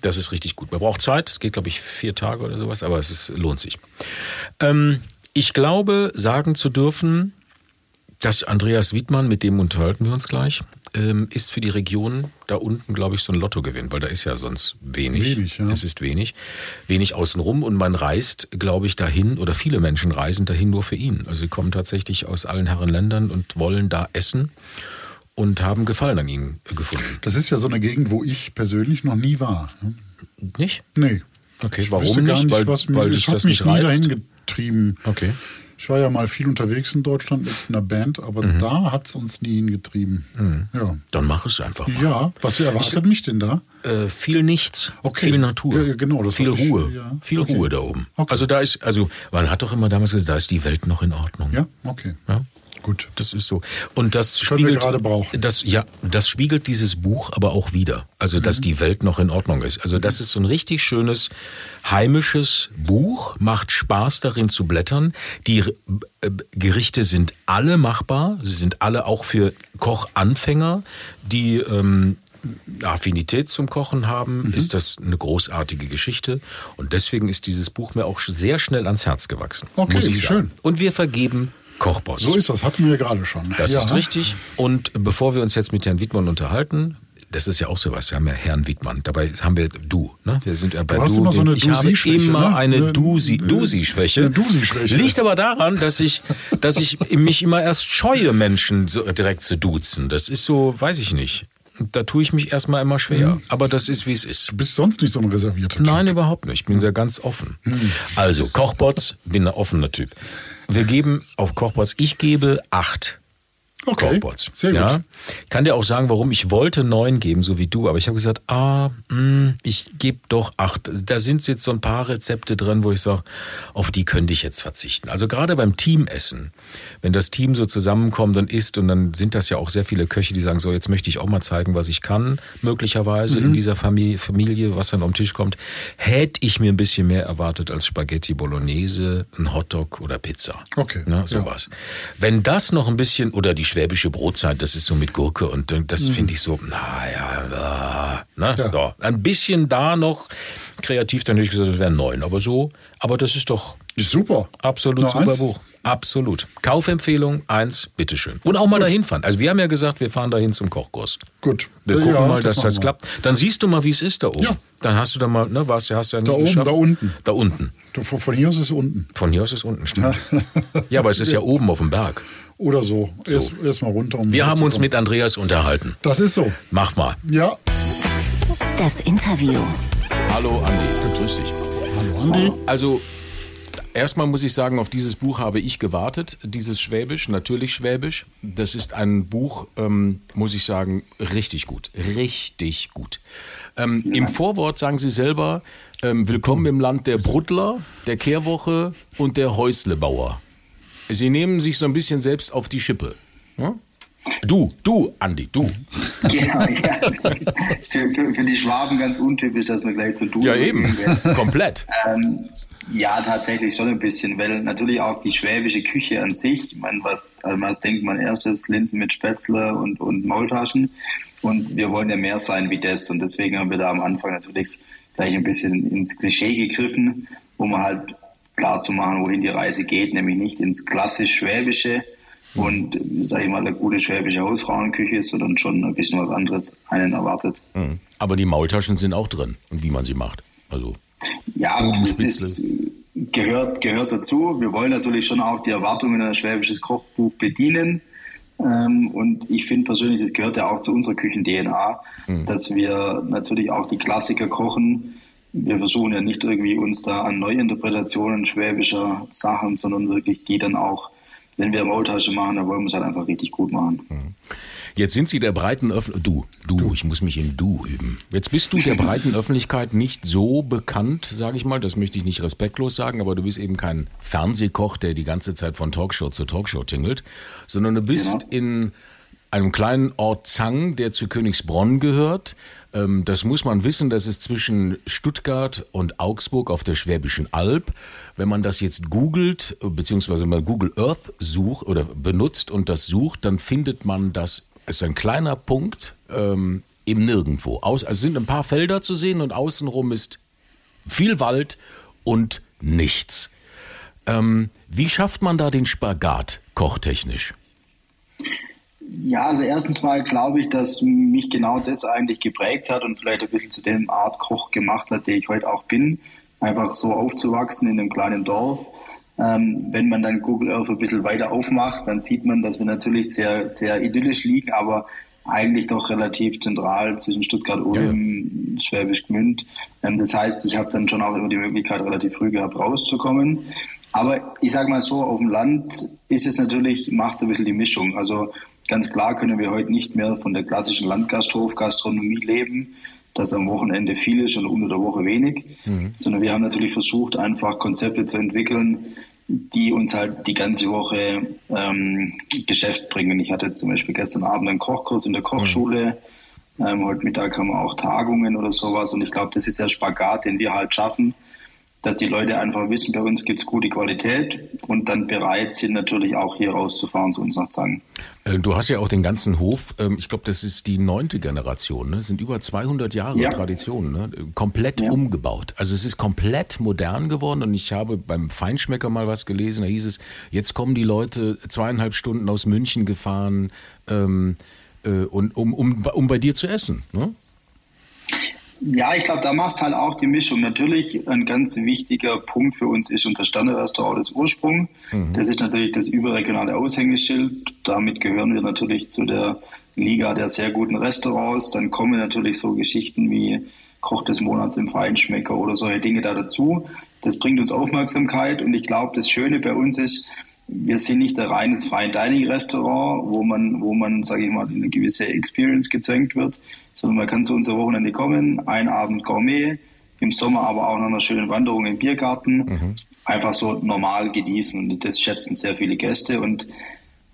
Das ist richtig gut. Man braucht Zeit. Es geht, glaube ich, vier Tage oder sowas, aber es ist, lohnt sich. Ähm, ich glaube, sagen zu dürfen, dass Andreas Wiedmann, mit dem unterhalten wir uns gleich, ähm, ist für die Region da unten, glaube ich, so ein Lottogewinn, weil da ist ja sonst wenig. Wenig, ja. Es ist wenig. Wenig außenrum und man reist, glaube ich, dahin oder viele Menschen reisen dahin nur für ihn. Also sie kommen tatsächlich aus allen Herren Ländern und wollen da essen und haben Gefallen an ihm gefunden. Das ist ja so eine Gegend, wo ich persönlich noch nie war. ne? Nicht? Nee. Okay, Ich warum gar nicht? Weil, was mir, weil dich hat das mich nicht reizt? dahin getrieben. Okay. Ich war ja mal viel unterwegs in Deutschland mit einer Band, aber Mhm. da hat es uns nie hingetrieben. Ja. Dann mach es einfach mal. ja, was erwartet mich denn da? Äh, viel nichts, Okay. viel Natur, Ge- genau, das viel ich, Ruhe, ja. viel Okay. Ruhe da oben. Okay. Also da ist, also man hat doch immer damals gesagt, da ist die Welt noch in Ordnung. Ja, okay. Ja? Gut. Das ist so. Und das Können wir spiegelt gerade brauchen. Das, ja, das spiegelt dieses Buch aber auch wieder. Also, Mhm. dass die Welt noch in Ordnung ist. Also, das ist so ein richtig schönes heimisches Buch. Macht Spaß darin zu blättern. Die äh, Gerichte sind alle machbar. Sie sind alle auch für Kochanfänger, die ähm, Affinität zum Kochen haben, Mhm. ist das eine großartige Geschichte. Und deswegen ist dieses Buch mir auch sehr schnell ans Herz gewachsen. Okay, muss ich schön. sagen. Und wir vergeben Kochboss. So ist das, hatten wir ja gerade schon. Das ja. ist richtig. Und bevor wir uns jetzt mit Herrn Wiedmann unterhalten, das ist ja auch sowas. Wir haben ja Herrn Wiedmann. Dabei haben wir du. Ne? Wir sind ja bei Du hast du. immer so eine ich habe immer ne? eine Dusi- Dusi-Schwäche. eine Dusi-Schwäche. Liegt aber daran, dass ich, dass ich mich immer erst scheue, Menschen so direkt zu duzen. Das ist so, weiß ich nicht. da tue ich mich erstmal immer schwer. Aber das ist, wie es ist. Du bist sonst nicht so ein reservierter Typ. Nein, überhaupt nicht. Ich bin sehr ganz offen. Also, Kochbots, bin ein offener Typ. Wir geben auf Kochbots, ich gebe acht Okay, Kochbots. sehr gut. Ja. Kann dir auch sagen, warum ich wollte neun geben, so wie du, aber ich habe gesagt, ah, mh, ich gebe doch acht. Da sind jetzt so ein paar Rezepte drin, wo ich sage, auf die könnte ich jetzt verzichten. Also gerade beim Teamessen, wenn das Team so zusammenkommt und isst und dann sind das ja auch sehr viele Köche, die sagen, so jetzt möchte ich auch mal zeigen, was ich kann, möglicherweise Mhm. in dieser Familie, Familie, was dann am Tisch kommt, hätte ich mir ein bisschen mehr erwartet als Spaghetti Bolognese, ein Hotdog oder Pizza. Okay, Ne, ja. sowas. Wenn das noch ein bisschen, oder die schwäbische Brotzeit, das ist so mit Gurke und das finde ich so, naja, äh, ne? Mhm. Ja. so, ein bisschen da noch kreativ, dann hätte ich gesagt, das wären neun, aber so, aber das ist doch super. absolut Na, super eins? Buch. Absolut. Kaufempfehlung, eins, bitteschön. Und auch mal dahin fahren. Also wir haben ja gesagt, wir fahren dahin zum Kochkurs. Gut. Wir Ja, gucken mal, dass das klappt. Dann siehst du mal, wie es ist da oben. Ja. Dann hast du da mal, ne, warst, hast ja nie Da oben, geschafft. da unten. Da unten. Du, von von hier aus ist es unten. Von hier aus ist unten, stimmt. Ja, aber es ist ja oben auf dem Berg. Oder so. Erst, erst mal runter. Um Wir haben uns mit Andreas unterhalten. Das ist so. Mach mal. Ja. Das Interview. Hallo Andi, grüß dich. Hallo Andi. Also erstmal muss ich sagen, auf dieses Buch habe ich gewartet. Dieses Schwäbisch, natürlich Schwäbisch. Das ist ein Buch, ähm, muss ich sagen, richtig gut. Richtig gut. Ähm, Im Vorwort sagen Sie selber, ähm, willkommen im Land der Bruttler, der Kehrwoche und der Häuslebauer. Sie nehmen sich so ein bisschen selbst auf die Schippe. Ja? Du, du, Andi, du. Genau, ja. Für, für, für die Schwaben ganz untypisch, dass man gleich zu du Ja, eben. Komplett. Ähm, ja, tatsächlich schon ein bisschen, weil natürlich auch die schwäbische Küche an sich, ich meine, was, also was denkt man erstes, Linsen mit Spätzle und, und Maultaschen und wir wollen ja mehr sein wie das und deswegen haben wir da am Anfang natürlich gleich ein bisschen ins Klischee gegriffen, um halt klar zu machen, wohin die Reise geht, nämlich nicht ins klassisch Schwäbische und, sag ich mal, eine gute schwäbische Hausfrauenküche, sondern schon ein bisschen was anderes einen erwartet. Mhm. Aber die Maultaschen sind auch drin und wie man sie macht. Also Ja, das ist, gehört, gehört dazu. Wir wollen natürlich schon auch die Erwartungen an ein schwäbisches Kochbuch bedienen. Ähm, und ich finde persönlich, das gehört ja auch zu unserer Küchen-DNA, dass wir natürlich auch die Klassiker kochen. Wir versuchen ja nicht irgendwie uns da an Neuinterpretationen schwäbischer Sachen, sondern wirklich die dann auch, wenn wir Maultasche machen, dann wollen wir es halt einfach richtig gut machen. Jetzt sind Sie der breiten Öffentlichkeit, du, du, ich muss mich im Du üben. Jetzt bist du der breiten Öffentlichkeit nicht so bekannt, sage ich mal, das möchte ich nicht respektlos sagen, aber du bist eben kein Fernsehkoch, der die ganze Zeit von Talkshow zu Talkshow tingelt, sondern du bist Genau. in einem kleinen Ort Zang, der zu Königsbronn gehört. Ähm, Das muss man wissen, das ist zwischen Stuttgart und Augsburg auf der Schwäbischen Alb. Wenn man das jetzt googelt, beziehungsweise mal Google Earth sucht oder benutzt und das sucht, dann findet man das, ist ein kleiner Punkt ähm, im Nirgendwo. Aus, also es sind ein paar Felder zu sehen und außenrum ist viel Wald und nichts. Ähm, wie schafft man da den Spagat kochtechnisch? Ja, also erstens mal glaube ich, dass mich genau das eigentlich geprägt hat und vielleicht ein bisschen zu dem Art Koch gemacht hat, der ich heute auch bin. Einfach so aufzuwachsen in einem kleinen Dorf. Ähm, wenn man dann Google Earth ein bisschen weiter aufmacht, dann sieht man, dass wir natürlich sehr, sehr idyllisch liegen, aber eigentlich doch relativ zentral zwischen Stuttgart, Ulm, Schwäbisch Gmünd. Ähm, das heißt, ich habe dann schon auch immer die Möglichkeit, relativ früh gehabt, rauszukommen. Aber ich sage mal so, auf dem Land ist es natürlich, macht es ein bisschen die Mischung. Also ganz klar können wir heute nicht mehr von der klassischen Landgasthofgastronomie leben, dass am Wochenende viel ist und unter der Woche wenig, sondern wir haben natürlich versucht, einfach Konzepte zu entwickeln, die uns halt die ganze Woche ähm, Geschäft bringen. Ich hatte zum Beispiel gestern Abend einen Kochkurs in der Kochschule. Ähm, heute Mittag haben wir auch Tagungen oder sowas. Und ich glaube, das ist der Spagat, den wir halt schaffen, dass die Leute einfach wissen, bei uns gibt's gute Qualität und dann bereit sind, natürlich auch hier rauszufahren zu uns nach Zangen. Äh, Du hast ja auch den ganzen Hof, ähm, ich glaube, das ist die neunte Generation, ne? Sind über 200 Jahre Ja. Tradition, ne? komplett Ja. umgebaut. Also es ist komplett modern geworden und ich habe beim Feinschmecker mal was gelesen, da hieß es, jetzt kommen die Leute zweieinhalb Stunden aus München gefahren, ähm, äh, und, um, um, um bei dir zu essen. Ne? Ja, ich glaube, da macht halt auch die Mischung. Natürlich ein ganz wichtiger Punkt für uns ist unser Sterne-Restaurant das Ursprung. Mhm. Das ist natürlich das überregionale Aushängeschild. Damit gehören wir natürlich zu der Liga der sehr guten Restaurants. Dann kommen natürlich so Geschichten wie Koch des Monats im Feinschmecker oder solche Dinge da dazu. Das bringt uns Aufmerksamkeit und ich glaube, das Schöne bei uns ist, wir sind nicht ein reines Fine Dining Restaurant, wo man, wo man, sage ich mal, in eine gewisse Experience gezwängt wird, sondern man kann zu unserem Wochenende kommen, ein Abend Gourmet, im Sommer aber auch nach einer schönen Wanderung im Biergarten, mhm. einfach so normal genießen. Und das schätzen sehr viele Gäste. Und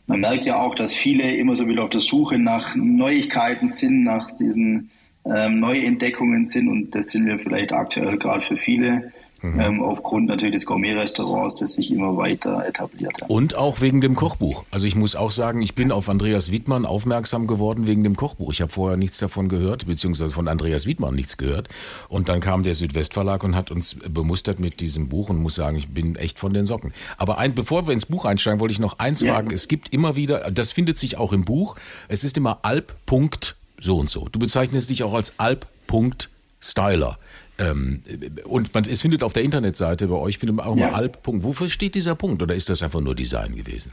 man merkt ja auch, dass viele immer so wieder auf der Suche nach Neuigkeiten sind, nach diesen ähm, Neuentdeckungen sind. Und das sind wir vielleicht aktuell gerade für viele Mhm. Ähm, aufgrund natürlich des Gourmet-Restaurants, das sich immer weiter etabliert. Ja. Und auch wegen dem Kochbuch. Also ich muss auch sagen, ich bin auf Andreas Wiedmann aufmerksam geworden wegen dem Kochbuch. Ich habe vorher nichts davon gehört, beziehungsweise von Andreas Wiedmann nichts gehört. Und dann kam der Südwestverlag und hat uns bemustert mit diesem Buch und muss sagen, ich bin echt von den Socken. Aber ein, bevor wir ins Buch einsteigen, wollte ich noch eins ja. fragen. Es gibt immer wieder, das findet sich auch im Buch, es ist immer Alp. so und so. Du bezeichnest dich auch als Alp. Styler. Ähm, und man, es findet auf der Internetseite bei euch findet man auch ja. mal Alp. Wofür steht dieser Punkt oder ist das einfach nur Design gewesen?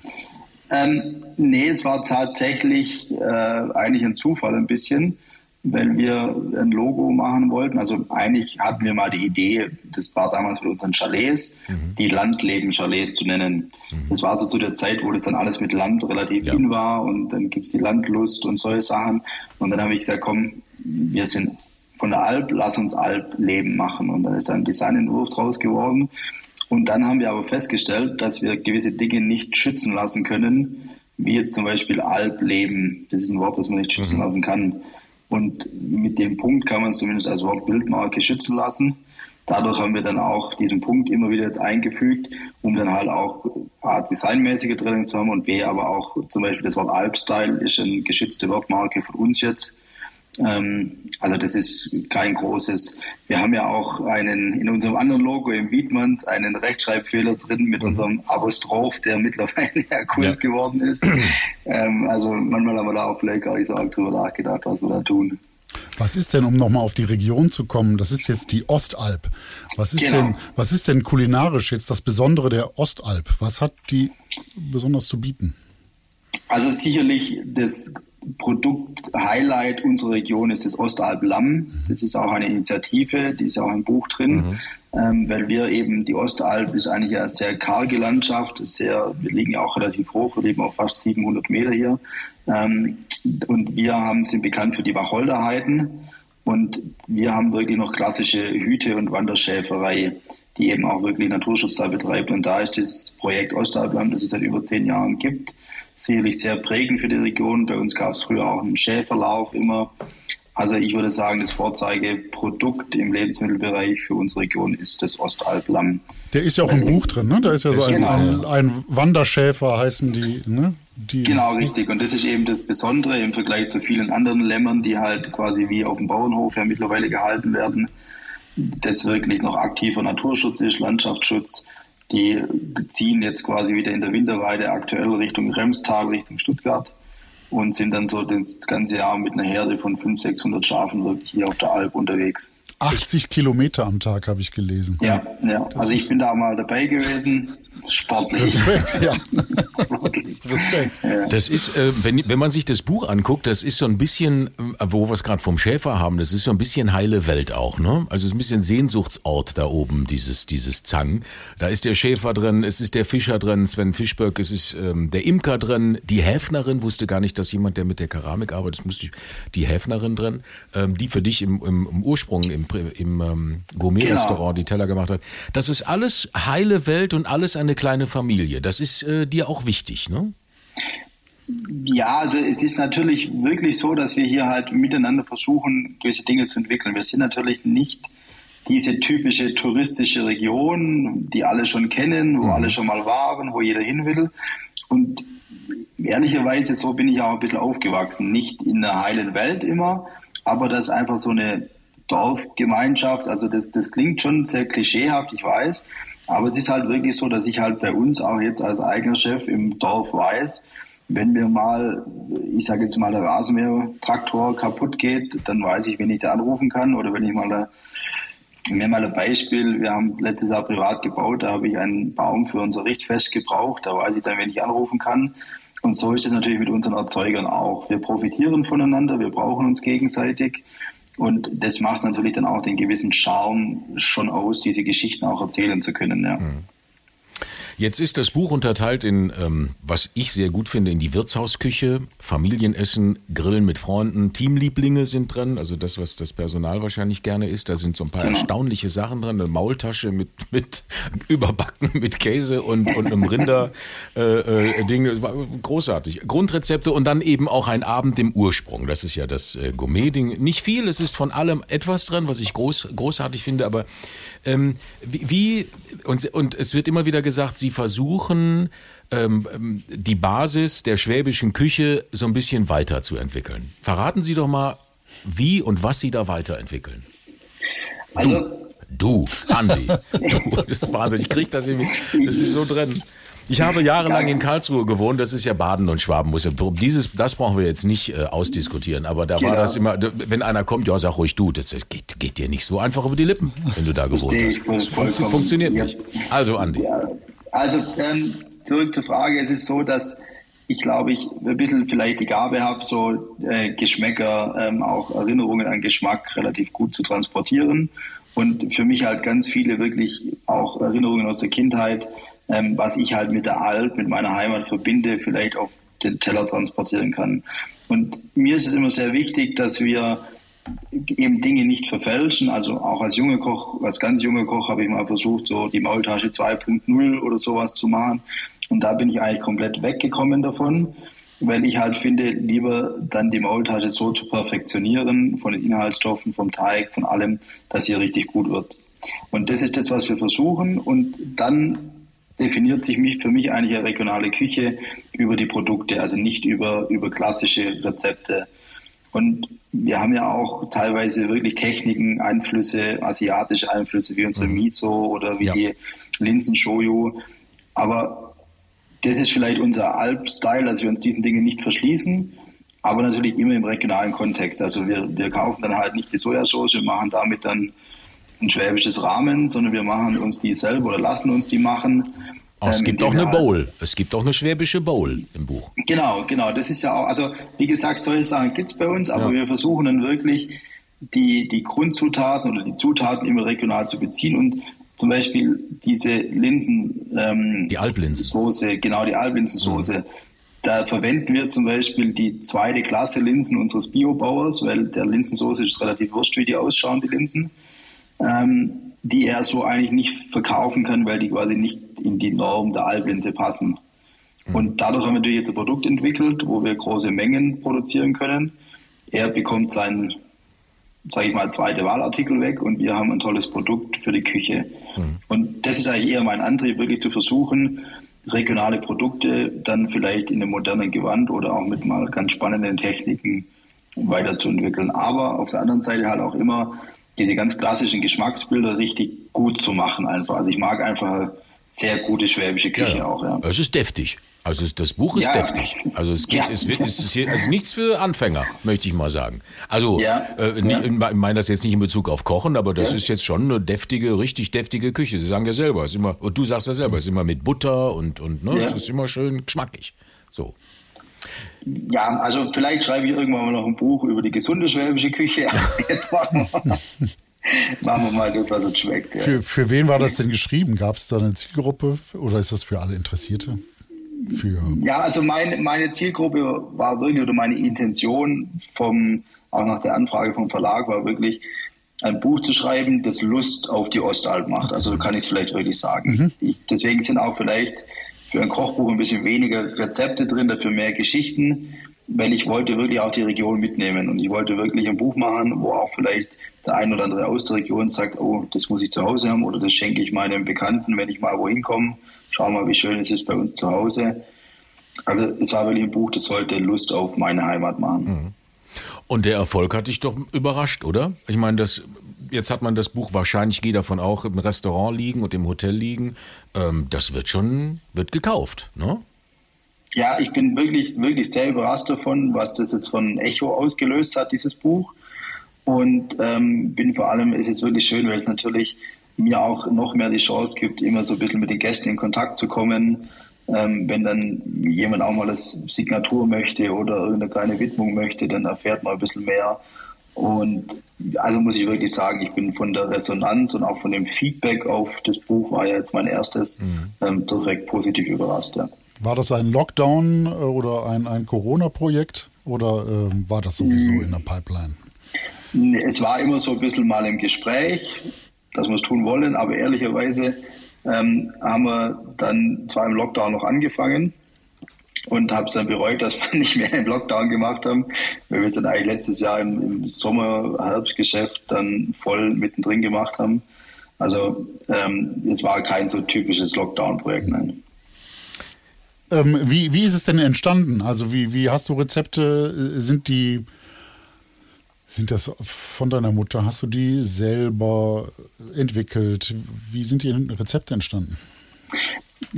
Ähm, nee, es war tatsächlich äh, eigentlich ein Zufall ein bisschen, weil wir ein Logo machen wollten. Also eigentlich hatten wir mal die Idee, das war damals mit unseren Chalets, mhm. die Landleben-Chalets zu nennen. Mhm. Das war so zu der Zeit, wo das dann alles mit Land relativ ja. in war und dann gibt es die Landlust und solche Sachen. Und dann habe ich gesagt, komm, wir sind von der Alp, lass uns Alp-Leben machen. Und dann ist ein Designentwurf draus geworden. Und dann haben wir aber festgestellt, dass wir gewisse Dinge nicht schützen lassen können, wie jetzt zum Beispiel Alp-Leben. Das ist ein Wort, das man nicht schützen mhm. lassen kann. Und mit dem Punkt kann man es zumindest als Wortbildmarke schützen lassen. Dadurch haben wir dann auch diesen Punkt immer wieder jetzt eingefügt, um dann halt auch A, designmäßige Trennung zu haben und B, aber auch zum Beispiel das Wort Alp-Style ist eine geschützte Wortmarke von uns jetzt. Ähm, also das ist kein großes. Wir haben ja auch einen in unserem anderen Logo im Wiedmanns einen Rechtschreibfehler drin mit mhm. unserem Apostroph, der mittlerweile ja Kult ja. geworden ist. ähm, also manchmal haben wir da auch vielleicht gar nicht so arg drüber nachgedacht, was wir da tun. Was ist denn, um nochmal auf die Region zu kommen, das ist jetzt die Ostalb. Was ist, genau. denn, was ist denn kulinarisch jetzt das Besondere der Ostalb? Was hat die besonders zu bieten? Also sicherlich das Produkt-Highlight unserer Region ist das Ostalb Lamm. Das ist auch eine Initiative, die ist auch im Buch drin, mhm. ähm, weil wir eben, die Ostalb ist eigentlich eine sehr karge Landschaft, sehr, wir liegen ja auch relativ hoch, wir leben auf fast 700 Meter hier. Ähm, und wir haben, sind bekannt für die Wacholderheiden und wir haben wirklich noch klassische Hüte- und Wanderschäferei, die eben auch wirklich Naturschutz da betreibt. Und da ist das Projekt Ostalblamm, das es seit über zehn Jahren gibt, sicherlich sehr prägend für die Region. Bei uns gab es früher auch einen Schäferlauf immer. Also ich würde sagen, das Vorzeigeprodukt im Lebensmittelbereich für unsere Region ist das Ostalblamm. Der ist ja auch also, im Buch drin, ne? Da ist ja so ein, genau. ein, ein, Wanderschäfer, heißen die, ne? Die genau, richtig. Und das ist eben das Besondere im Vergleich zu vielen anderen Lämmern, die halt quasi wie auf dem Bauernhof ja mittlerweile gehalten werden. Das wirklich noch aktiver Naturschutz ist, Landschaftsschutz die ziehen jetzt quasi wieder in der Winterweide aktuell Richtung Remstal, Richtung Stuttgart und sind dann so das ganze Jahr mit einer Herde von 500, 600 Schafen wirklich hier auf der Alp unterwegs. 80 Kilometer am Tag habe ich gelesen. Ja, ja. also ich bin da mal dabei gewesen. Sportlich. Respekt, ja. Respekt. Ja. Das ist, äh, wenn, wenn man sich das Buch anguckt, das ist so ein bisschen, äh, wo wir es gerade vom Schäfer haben, das ist so ein bisschen heile Welt auch, ne? Also es ist ein bisschen Sehnsuchtsort da oben, dieses, dieses Zang. Da ist der Schäfer drin, es ist der Fischer drin, Sven Fischböck, es ist ähm, der Imker drin, die Häfnerin, wusste gar nicht, dass jemand, der mit der Keramik arbeitet, musste ich, die Häfnerin drin, ähm, die für dich im, im, im Ursprung im, im ähm, Gourmet-Restaurant genau. die Teller gemacht hat. Das ist alles heile Welt und alles eine kleine Familie. Das ist äh, dir auch wichtig, ne? Ja, also es ist natürlich wirklich so, dass wir hier halt miteinander versuchen, gewisse Dinge zu entwickeln. Wir sind natürlich nicht diese typische touristische Region, die alle schon kennen, wo mhm. alle schon mal waren, wo jeder hin will. Und ehrlicherweise, so bin ich auch ein bisschen aufgewachsen. Nicht in der heilen Welt immer, aber das ist einfach so eine Dorfgemeinschaft. Also das, das klingt schon sehr klischeehaft, ich weiß. Aber es ist halt wirklich so, dass ich halt bei uns auch jetzt als eigener Chef im Dorf weiß, wenn mir mal, ich sage jetzt mal, der Rasenmäher-Traktor kaputt geht, dann weiß ich, wen ich da anrufen kann. Oder wenn ich mal da, mir mal ein Beispiel, wir haben letztes Jahr privat gebaut, da habe ich einen Baum für unser Richtfest gebraucht, da weiß ich dann, wen ich anrufen kann. Und so ist es natürlich mit unseren Erzeugern auch. Wir profitieren voneinander, wir brauchen uns gegenseitig. Und das macht natürlich dann auch den gewissen Charme schon aus, diese Geschichten auch erzählen zu können. Ja. Mhm. Jetzt ist das Buch unterteilt in, ähm, was ich sehr gut finde, in die Wirtshausküche, Familienessen, Grillen mit Freunden, Teamlieblinge sind drin, also das, was das Personal wahrscheinlich gerne isst. Da sind so ein paar genau. erstaunliche Sachen drin, eine Maultasche mit, mit überbacken mit Käse und, und einem Rinder äh, äh, Ding, großartig. Grundrezepte und dann eben auch ein Abend im Ursprung. Das ist ja das äh, Gourmet-Ding. Nicht viel, es ist von allem etwas drin, was ich groß, großartig finde, aber ähm, wie, wie und, und es wird immer wieder gesagt, Sie versuchen ähm, ähm, die Basis der schwäbischen Küche so ein bisschen weiterzuentwickeln. Verraten Sie doch mal, wie und was Sie da weiterentwickeln. Also Du, Andi. du, das ist Wahnsinn. Ich krieg das irgendwie, das ist so drin. Ich habe jahrelang in Karlsruhe gewohnt, das ist ja Baden und Schwaben. Dieses, das brauchen wir jetzt nicht äh, ausdiskutieren, aber da genau. war das immer, wenn einer kommt, ja, sag ruhig du, das geht, geht dir nicht so einfach über die Lippen, wenn du da gewohnt hast. Das funktioniert ja. nicht. Also, Andi. Ja. Also, ähm, zurück zur Frage. Es ist so, dass ich glaube, ich ein bisschen vielleicht die Gabe habe, so äh, Geschmäcker, ähm, auch Erinnerungen an Geschmack relativ gut zu transportieren. Und für mich halt ganz viele wirklich auch Erinnerungen aus der Kindheit, ähm, was ich halt mit der Alp, mit meiner Heimat verbinde, vielleicht auf den Teller transportieren kann. Und mir ist es immer sehr wichtig, dass wir eben Dinge nicht verfälschen. Also auch als junger Koch, als ganz junger Koch habe ich mal versucht, so die Maultasche 2.0 oder sowas zu machen. Und da bin ich eigentlich komplett weggekommen davon, weil ich halt finde, lieber dann die Maultasche so zu perfektionieren, von den Inhaltsstoffen, vom Teig, von allem, dass sie richtig gut wird. Und das ist das, was wir versuchen. Und dann definiert sich mich, für mich eigentlich eine regionale Küche über die Produkte, also nicht über, über klassische Rezepte. Und wir haben ja auch teilweise wirklich Techniken, Einflüsse, asiatische Einflüsse wie unsere mhm. Miso oder wie ja. die Linsen Shoyu. Aber das ist vielleicht unser Alp-Style, dass wir uns diesen Dingen nicht verschließen, aber natürlich immer im regionalen Kontext. Also wir, wir kaufen dann halt nicht die Sojasauce und machen damit dann ein schwäbisches Rahmen, sondern wir machen uns die selber oder lassen uns die machen. Oh, es ähm, gibt auch eine Bowl. Es gibt auch eine schwäbische Bowl im Buch. Genau, genau. Das ist ja auch, also wie gesagt, solche Sachen gibt es bei uns, aber ja. wir versuchen dann wirklich die, die Grundzutaten oder die Zutaten immer regional zu beziehen und zum Beispiel diese Linsen, ähm, die Alplinsensoße, genau die Alplinsensoße. Mhm. Da verwenden wir zum Beispiel die zweite Klasse Linsen unseres Biobauers, weil der Linsensoße ist relativ wurscht, wie die ausschauen, die Linsen ähm, die er so eigentlich nicht verkaufen kann, weil die quasi nicht in die Norm der Alblinse passen. Mhm. Und dadurch haben wir natürlich jetzt ein Produkt entwickelt, wo wir große Mengen produzieren können. Er bekommt seinen, sage ich mal, zweite Wahlartikel weg und wir haben ein tolles Produkt für die Küche. Mhm. Und das ist eigentlich eher mein Antrieb, wirklich zu versuchen, regionale Produkte dann vielleicht in einem modernen Gewand oder auch mit mal ganz spannenden Techniken weiterzuentwickeln. Aber auf der anderen Seite halt auch immer diese ganz klassischen Geschmacksbilder richtig gut zu machen einfach. Also ich mag einfach sehr gute schwäbische Küche ja, auch. Ja. Es ist deftig. Also das Buch ist ja. deftig. Also es geht, ja. es, wird, es ist hier, also nichts für Anfänger, möchte ich mal sagen. Also ja. äh, nicht, ich meine das jetzt nicht in Bezug auf Kochen, aber das ist jetzt schon eine deftige, richtig deftige Küche. Sie sagen ja selber, es ist immer, und du sagst ja selber, es ist immer mit Butter und und ne, es ist immer schön geschmackig. So. Ja, also vielleicht schreibe ich irgendwann mal noch ein Buch über die gesunde schwäbische Küche. Jetzt machen wir, machen wir mal das, was uns schmeckt. Ja. Für, für wen war das denn geschrieben? Gab es da eine Zielgruppe oder ist das für alle Interessierte? Für ja, also meine, meine Zielgruppe war wirklich, oder meine Intention vom, auch nach der Anfrage vom Verlag war wirklich, ein Buch zu schreiben, das Lust auf die Ostalb macht. Also kann ich es vielleicht wirklich sagen. Mhm. Ich, deswegen sind auch vielleicht für ein Kochbuch ein bisschen weniger Rezepte drin, dafür mehr Geschichten, weil ich wollte wirklich auch die Region mitnehmen und ich wollte wirklich ein Buch machen, wo auch vielleicht der ein oder andere aus der Region sagt, oh, das muss ich zu Hause haben oder das schenke ich meinem Bekannten, wenn ich mal wohin komme. Schau mal, wie schön es ist bei uns zu Hause. Also es war wirklich ein Buch, das sollte Lust auf meine Heimat machen. Mhm. Und der Erfolg hat dich doch überrascht, oder? Ich meine, das jetzt hat man das Buch wahrscheinlich, gehe davon auch, im Restaurant liegen und im Hotel liegen. Ähm, das wird schon, wird gekauft, ne? ja, ich bin wirklich, wirklich sehr überrascht davon, was das jetzt von Echo ausgelöst hat, dieses Buch. Und ähm, bin vor allem, ist es wirklich schön, weil es natürlich mir auch noch mehr die Chance gibt, immer so ein bisschen mit den Gästen in Kontakt zu kommen. Ähm, wenn dann jemand auch mal das Signatur möchte oder irgendeine kleine Widmung möchte, dann erfährt man ein bisschen mehr. Und also muss ich wirklich sagen, ich bin von der Resonanz und auch von dem Feedback auf das Buch, war ja jetzt mein erstes, mhm. ähm, direkt positiv überrascht. Ja. War das ein Lockdown äh, oder ein, ein Corona-Projekt oder äh, war das sowieso mhm. in der Pipeline? Es war immer so ein bisschen mal im Gespräch, dass wir es tun wollen, aber ehrlicherweise ähm, haben wir dann zwar im Lockdown noch angefangen und habe es dann bereut, dass wir nicht mehr im Lockdown gemacht haben, weil wir es dann eigentlich letztes Jahr im, im Sommer, Herbstgeschäft dann voll mittendrin gemacht haben. Also ähm, es war kein so typisches Lockdown-Projekt, nein. Ähm, wie, wie ist es denn entstanden? Also wie, wie hast du Rezepte? Sind die sind das von deiner Mutter? Hast du die selber entwickelt? Wie sind die Rezepte entstanden?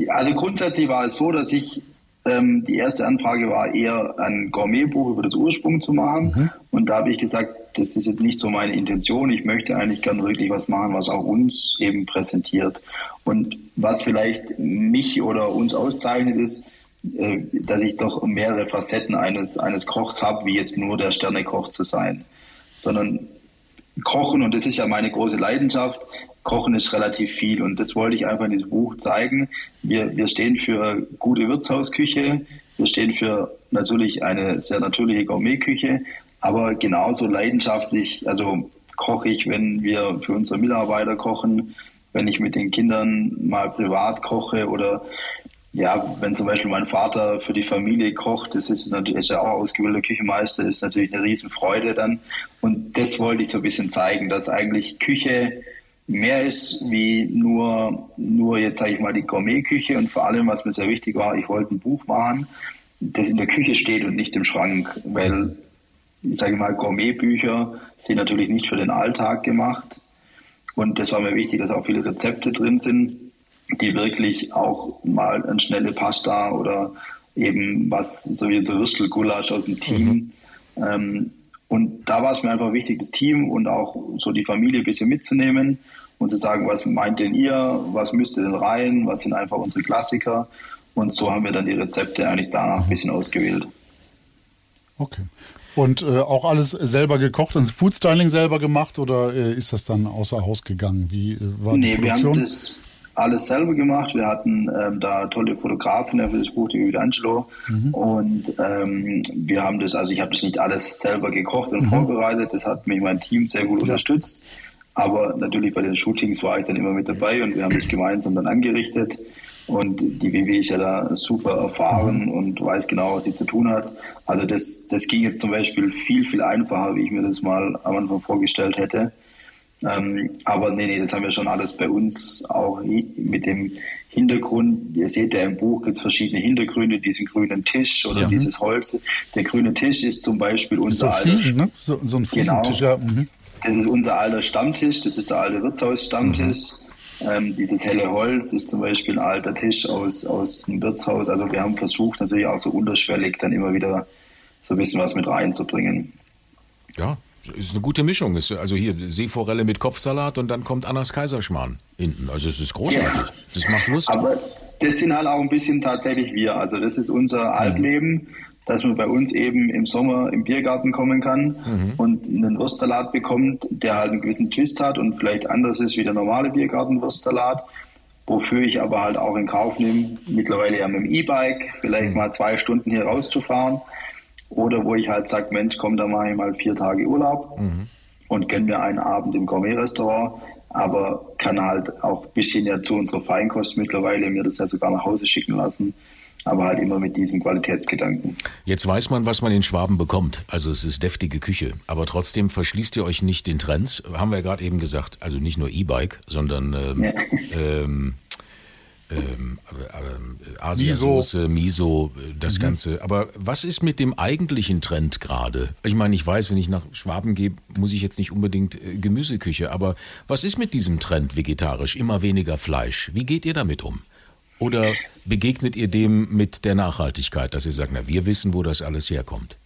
Also grundsätzlich war es so, dass ich ähm, die erste Anfrage war eher ein Gourmetbuch über das Ursprung zu machen. Mhm. Und da habe ich gesagt, das ist jetzt nicht so meine Intention. Ich möchte eigentlich gerne wirklich was machen, was auch uns eben präsentiert. Und was vielleicht mich oder uns auszeichnet, ist, äh, dass ich doch mehrere Facetten eines, eines Kochs habe, wie jetzt nur der Sternekoch zu sein sondern Kochen, und das ist ja meine große Leidenschaft, Kochen ist relativ viel und das wollte ich einfach in diesem Buch zeigen. Wir, wir stehen für gute Wirtshausküche, wir stehen für natürlich eine sehr natürliche Gourmetküche, aber genauso leidenschaftlich, also koche ich, wenn wir für unsere Mitarbeiter kochen, wenn ich mit den Kindern mal privat koche oder ja, wenn zum Beispiel mein Vater für die Familie kocht, das ist natürlich ist ja auch ausgebildeter Küchenmeister, ist natürlich eine Riesenfreude dann. Und das wollte ich so ein bisschen zeigen, dass eigentlich Küche mehr ist wie nur, nur jetzt sage ich mal die Gourmetküche und vor allem, was mir sehr wichtig war, ich wollte ein Buch machen, das in der Küche steht und nicht im Schrank, weil ich sage mal, Gourmetbücher sind natürlich nicht für den Alltag gemacht. Und das war mir wichtig, dass auch viele Rezepte drin sind die wirklich auch mal eine schnelle Pasta oder eben was, so wie so Würstelgulasch aus dem Team. Mhm. Ähm, und da war es mir einfach wichtig, das Team und auch so die Familie ein bisschen mitzunehmen und zu sagen, was meint denn ihr, was müsste denn rein, was sind einfach unsere Klassiker. Und so haben wir dann die Rezepte eigentlich danach ein bisschen ausgewählt. Okay. Und äh, auch alles selber gekocht und Foodstyling selber gemacht oder äh, ist das dann außer Haus gegangen? Wie äh, war nee, die Produktion? Wir haben das, alles selber gemacht. Wir hatten ähm, da tolle Fotografen für das Buch, die Angelo. Mhm. Und ähm, wir haben das, also ich habe das nicht alles selber gekocht und mhm. vorbereitet. Das hat mich mein Team sehr gut ja. unterstützt. Aber natürlich bei den Shootings war ich dann immer mit dabei und wir haben das gemeinsam dann angerichtet. Und die WW ist ja da super erfahren mhm. und weiß genau, was sie zu tun hat. Also das, das ging jetzt zum Beispiel viel, viel einfacher, wie ich mir das mal am Anfang vorgestellt hätte. Ähm, aber nee, nee, das haben wir schon alles bei uns auch mit dem Hintergrund. Ihr seht ja im Buch gibt es verschiedene Hintergründe, diesen grünen Tisch oder ja. dieses Holz. Der grüne Tisch ist zum Beispiel unser so Fliesen, alter, ne? so, so ein Fliesentisch, genau, ja. Mhm. Das ist unser alter Stammtisch, das ist der alte Wirtshaus-Stammtisch. Mhm. Ähm, dieses helle Holz ist zum Beispiel ein alter Tisch aus, aus dem Wirtshaus. Also wir haben versucht, natürlich auch so unterschwellig dann immer wieder so ein bisschen was mit reinzubringen. Ja, ist eine gute Mischung. Ist, also hier Seeforelle mit Kopfsalat und dann kommt Annas Kaiserschmarrn hinten. Also es ist großartig. Ja. Das macht Lust. Aber das sind halt auch ein bisschen tatsächlich wir. Also das ist unser Altleben, mhm. dass man bei uns eben im Sommer im Biergarten kommen kann mhm. und einen Wurstsalat bekommt, der halt einen gewissen Twist hat und vielleicht anders ist wie der normale Biergarten-Wurstsalat. Wofür ich aber halt auch in Kauf nehme, mittlerweile ja mit dem E-Bike, vielleicht mhm. mal zwei Stunden hier rauszufahren oder wo ich halt sage, Mensch, komm, da mache ich mal vier Tage Urlaub mhm. und gönne mir einen Abend im Gourmet-Restaurant, aber kann halt auch ein bisschen ja zu unserer Feinkost mittlerweile mir das ja sogar nach Hause schicken lassen. Aber halt immer mit diesem Qualitätsgedanken. Jetzt weiß man, was man in Schwaben bekommt. Also es ist deftige Küche. Aber trotzdem verschließt ihr euch nicht den Trends. Haben wir ja gerade eben gesagt. Also nicht nur E-Bike, sondern ähm, ja. ähm, ähm, äh, Asiasoße, Miso, äh, das mhm. Ganze. Aber was ist mit dem eigentlichen Trend gerade? Ich meine, ich weiß, wenn ich nach Schwaben gehe, muss ich jetzt nicht unbedingt äh, Gemüseküche, aber was ist mit diesem Trend vegetarisch? Immer weniger Fleisch. Wie geht ihr damit um? Oder begegnet ihr dem mit der Nachhaltigkeit, dass ihr sagt, na, wir wissen, wo das alles herkommt?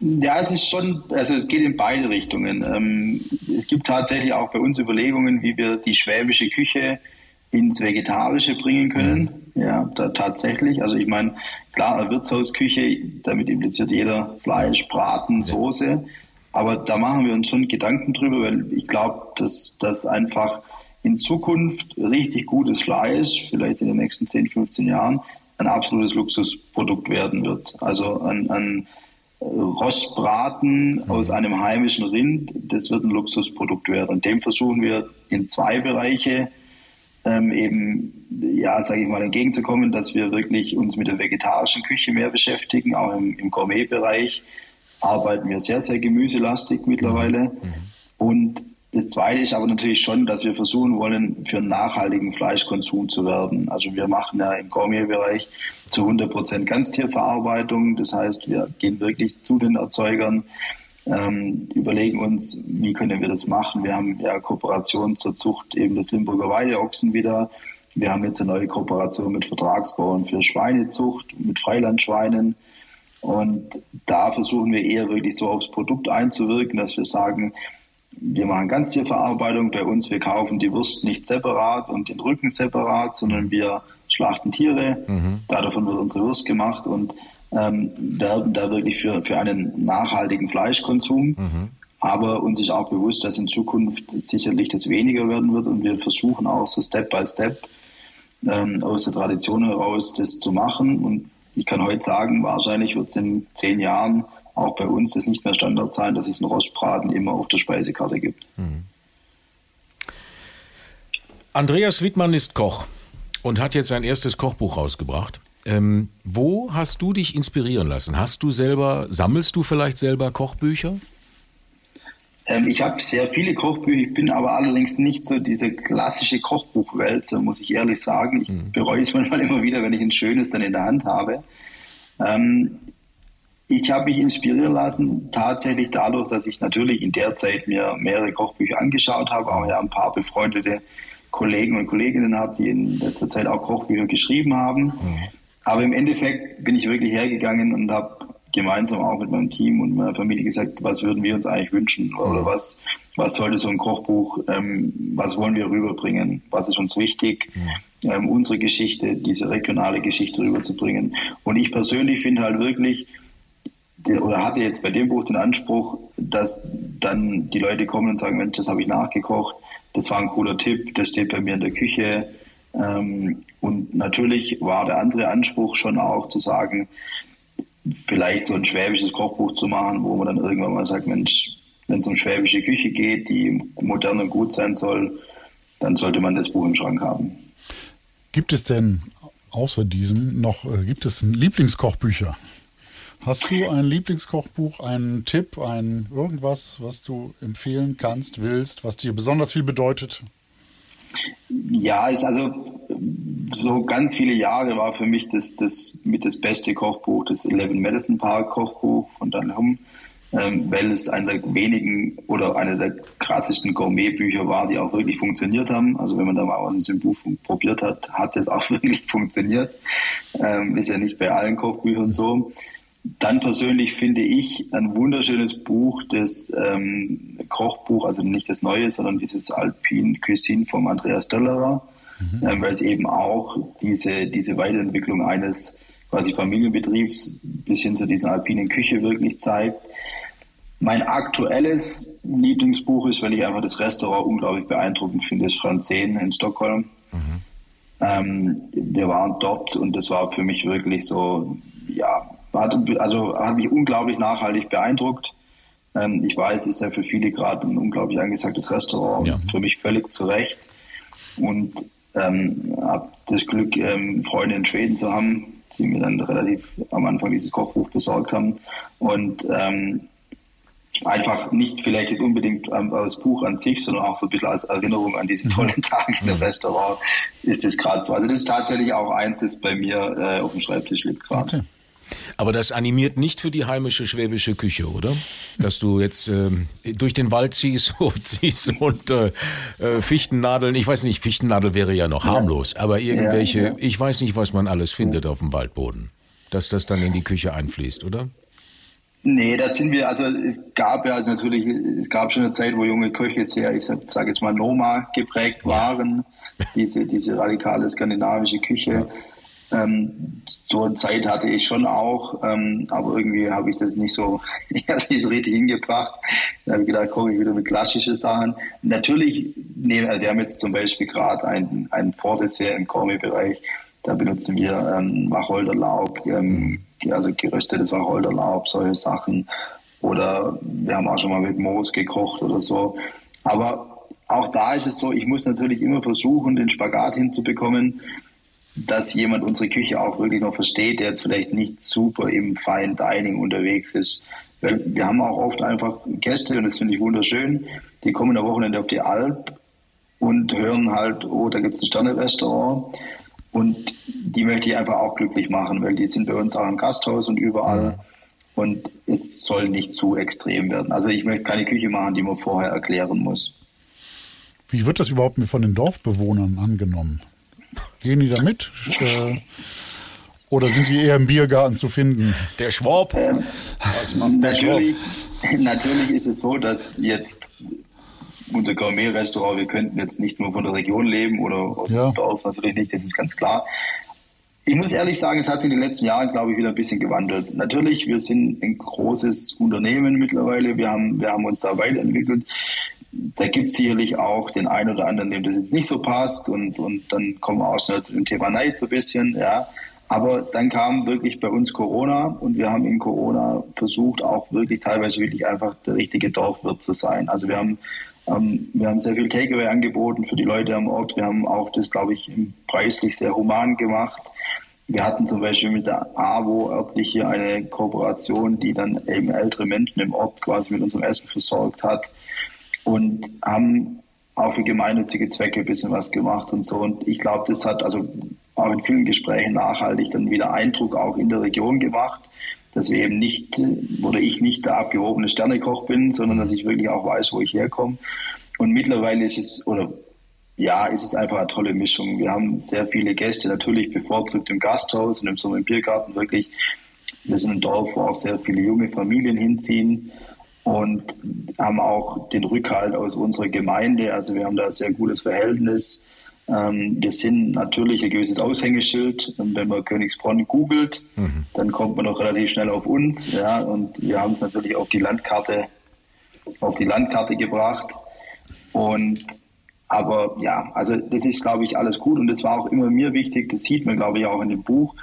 Ja, es ist schon, also es geht in beide Richtungen. Ähm, es gibt tatsächlich auch bei uns Überlegungen, wie wir die schwäbische Küche ins Vegetarische bringen können. Mhm. Ja, da, tatsächlich. Also ich meine, klar, Wirtshausküche, damit impliziert jeder Fleisch, Braten, Soße. Aber da machen wir uns schon Gedanken drüber, weil ich glaube, dass das einfach in Zukunft richtig gutes Fleisch, vielleicht in den nächsten 10, 15 Jahren, ein absolutes Luxusprodukt werden wird. Also ein, ein Rostbraten aus mhm. einem heimischen Rind, das wird ein Luxusprodukt werden. Und dem versuchen wir in zwei Bereiche ähm, eben, ja, sage ich mal, entgegenzukommen, dass wir wirklich uns mit der vegetarischen Küche mehr beschäftigen. Auch im, im Gourmet-Bereich arbeiten wir sehr, sehr gemüselastig mittlerweile. Mhm. Und das Zweite ist aber natürlich schon, dass wir versuchen wollen, für einen nachhaltigen Fleischkonsum zu werben. Also wir machen ja im Gourmet-Bereich zu 100 Prozent Ganztierverarbeitung. Das heißt, wir gehen wirklich zu den Erzeugern, ähm, überlegen uns, wie können wir das machen. Wir haben ja Kooperation zur Zucht eben des Limburger Weideochsen wieder. Wir haben jetzt eine neue Kooperation mit Vertragsbauern für Schweinezucht, mit Freilandschweinen. Und da versuchen wir eher wirklich so aufs Produkt einzuwirken, dass wir sagen, wir machen Ganztierverarbeitung bei uns. Wir kaufen die Wurst nicht separat und den Rücken separat, sondern wir schlachten Tiere. Mhm. Davon wird unsere Wurst gemacht und ähm, werben da wirklich für, für einen nachhaltigen Fleischkonsum. Mhm. Aber uns ist auch bewusst, dass in Zukunft sicherlich das weniger werden wird und wir versuchen auch so Step by Step ähm, aus der Tradition heraus das zu machen. Und ich kann heute sagen, wahrscheinlich wird es in zehn Jahren auch bei uns das nicht mehr Standard sein, dass es einen Rostbraten immer auf der Speisekarte gibt. Mhm. Andreas Wittmann ist Koch und hat jetzt sein erstes Kochbuch rausgebracht. Ähm, wo hast du dich inspirieren lassen? Hast du selber, sammelst du vielleicht selber Kochbücher? Ähm, ich habe sehr viele Kochbücher, ich bin aber allerdings nicht so diese klassische Kochbuchwelt, so muss ich ehrlich sagen. Ich mhm. bereue es manchmal immer wieder, wenn ich ein schönes dann in der Hand habe. Ähm, ich habe mich inspirieren lassen, tatsächlich dadurch, dass ich natürlich in der Zeit mir mehrere Kochbücher angeschaut habe, auch ja ein paar befreundete Kollegen und Kolleginnen habe, die in letzter Zeit auch Kochbücher geschrieben haben. Mhm. Aber im Endeffekt bin ich wirklich hergegangen und habe gemeinsam auch mit meinem Team und meiner Familie gesagt, was würden wir uns eigentlich wünschen oder mhm. was, was sollte so ein Kochbuch, ähm, was wollen wir rüberbringen, was ist uns wichtig, mhm. ähm, unsere Geschichte, diese regionale Geschichte rüberzubringen. Und ich persönlich finde halt wirklich, oder hatte jetzt bei dem Buch den Anspruch, dass dann die Leute kommen und sagen, Mensch, das habe ich nachgekocht, das war ein cooler Tipp, das steht bei mir in der Küche. Ähm, und natürlich war der andere Anspruch schon auch zu sagen, vielleicht so ein schwäbisches Kochbuch zu machen, wo man dann irgendwann mal sagt, Mensch, wenn es um schwäbische Küche geht, die modern und gut sein soll, dann sollte man das Buch im Schrank haben. Gibt es denn außer diesem noch, äh, gibt es Lieblingskochbücher? Hast du ein Lieblingskochbuch, einen Tipp, ein irgendwas, was du empfehlen kannst, willst, was dir besonders viel bedeutet? Ja, ist also so ganz viele Jahre war für mich das, das mit das beste Kochbuch, das Eleven Medicine Park Kochbuch von Dan Hum, ähm, weil es einer der wenigen oder einer der krassesten Gourmetbücher war, die auch wirklich funktioniert haben. Also wenn man da mal was in diesem Buch probiert hat, hat es auch wirklich funktioniert. Ähm, ist ja nicht bei allen Kochbüchern so. Dann persönlich finde ich ein wunderschönes Buch, das ähm, Kochbuch, also nicht das Neue, sondern dieses Alpine Cuisine vom Andreas Döllerer, mhm. ähm, weil es eben auch diese, diese Weiterentwicklung eines quasi Familienbetriebs bis hin zu dieser alpinen Küche wirklich zeigt. Mein aktuelles Lieblingsbuch ist, weil ich einfach das Restaurant unglaublich beeindruckend finde, ist Franzen in Stockholm. Mhm. Ähm, wir waren dort und das war für mich wirklich so, ja, hat, also hat mich unglaublich nachhaltig beeindruckt. Ähm, ich weiß, es ist ja für viele gerade ein unglaublich angesagtes Restaurant, ja. für mich völlig zu Recht. Und ähm, habe das Glück, ähm, Freunde in Schweden zu haben, die mir dann relativ am Anfang dieses Kochbuch besorgt haben. Und ähm, einfach nicht vielleicht jetzt unbedingt als Buch an sich, sondern auch so ein bisschen als Erinnerung an diesen mhm. tollen Tag in dem Restaurant ist das gerade so. Also das ist tatsächlich auch eins, das bei mir äh, auf dem Schreibtisch liegt gerade. Okay. Aber das animiert nicht für die heimische schwäbische Küche, oder? Dass du jetzt ähm, durch den Wald ziehst, ziehst und äh, Fichtennadeln, ich weiß nicht, Fichtennadel wäre ja noch harmlos, aber irgendwelche, Ja, ja. ich weiß nicht, was man alles findet auf dem Waldboden. Dass das dann in die Küche einfließt, oder? Nee, das sind wir, also es gab ja natürlich, es gab schon eine Zeit, wo junge Köche sehr, ich sag, sag jetzt mal Noma geprägt waren, diese, diese radikale skandinavische Küche. Ähm, so eine Zeit hatte ich schon auch, ähm, aber irgendwie habe ich das nicht so, ich habe nicht so richtig hingebracht. Da habe ich gedacht, komme ich wieder mit klassischen Sachen. Natürlich, nee, also wir haben jetzt zum Beispiel gerade ein, ein Vordessert im Gourmet-Bereich, da benutzen wir ähm, Wacholderlaub, ähm, also geröstetes Wacholderlaub, solche Sachen. Oder wir haben auch schon mal mit Moos gekocht oder so. Aber auch da ist es so, ich muss natürlich immer versuchen, den Spagat hinzubekommen, dass jemand unsere Küche auch wirklich noch versteht, der jetzt vielleicht nicht super im Fine Dining unterwegs ist. Weil wir haben auch oft einfach Gäste, und das finde ich wunderschön, die kommen am Wochenende auf die Alp und hören halt, oh, da gibt es ein Sterne-Restaurant. Und die möchte ich einfach auch glücklich machen, weil die sind bei uns auch im Gasthaus und überall. Und es soll nicht zu extrem werden. Also ich möchte keine Küche machen, die man vorher erklären muss. Wie wird das überhaupt von den Dorfbewohnern angenommen? Gehen die da mit? Äh, oder sind die eher im Biergarten zu finden? Der Schwab. Was macht der Schwab? Natürlich, natürlich ist es so, dass jetzt unser Gourmet-Restaurant, wir könnten jetzt nicht nur von der Region leben oder aus Ja. dem Dorf, natürlich nicht, das ist ganz klar. Ich muss ehrlich sagen, es hat sich in den letzten Jahren, glaube ich, wieder ein bisschen gewandelt. Natürlich, wir sind ein großes Unternehmen mittlerweile, wir haben, wir haben uns da weiterentwickelt. Da gibt es sicherlich auch den einen oder anderen, dem das jetzt nicht so passt und, und dann kommen wir auch schnell zu dem Thema Neid so ein bisschen, ja. Aber dann kam wirklich bei uns Corona und wir haben in Corona versucht, auch wirklich teilweise wirklich einfach der richtige Dorfwirt zu sein. Also wir haben, ähm, wir haben sehr viel Takeaway angeboten für die Leute am Ort. Wir haben auch das, glaube ich, preislich sehr human gemacht. Wir hatten zum Beispiel mit der AWO örtlich hier eine Kooperation, die dann eben ältere Menschen im Ort quasi mit unserem Essen versorgt hat und haben auch für gemeinnützige Zwecke ein bisschen was gemacht und so. Und ich glaube, das hat also auch in vielen Gesprächen nachhaltig dann wieder Eindruck auch in der Region gemacht, dass wir eben nicht, oder ich nicht der abgehobene Sternekoch bin, sondern dass ich wirklich auch weiß, wo ich herkomme. Und mittlerweile ist es, oder ja, ist es einfach eine tolle Mischung. Wir haben sehr viele Gäste, natürlich bevorzugt im Gasthaus und im Sommer im Biergarten wirklich. Wir sind ein Dorf, wo auch sehr viele junge Familien hinziehen und haben auch den Rückhalt aus unserer Gemeinde. Also wir haben da ein sehr gutes Verhältnis. Ähm, wir sind natürlich ein gewisses Aushängeschild. Und wenn man Königsbronn googelt, dann kommt man doch relativ schnell auf uns. Ja, und wir haben es natürlich auf die Landkarte, auf die Landkarte gebracht. Und aber ja, also das ist, glaube ich, alles gut und das war auch immer mir wichtig, das sieht man, glaube ich, auch in dem Buch,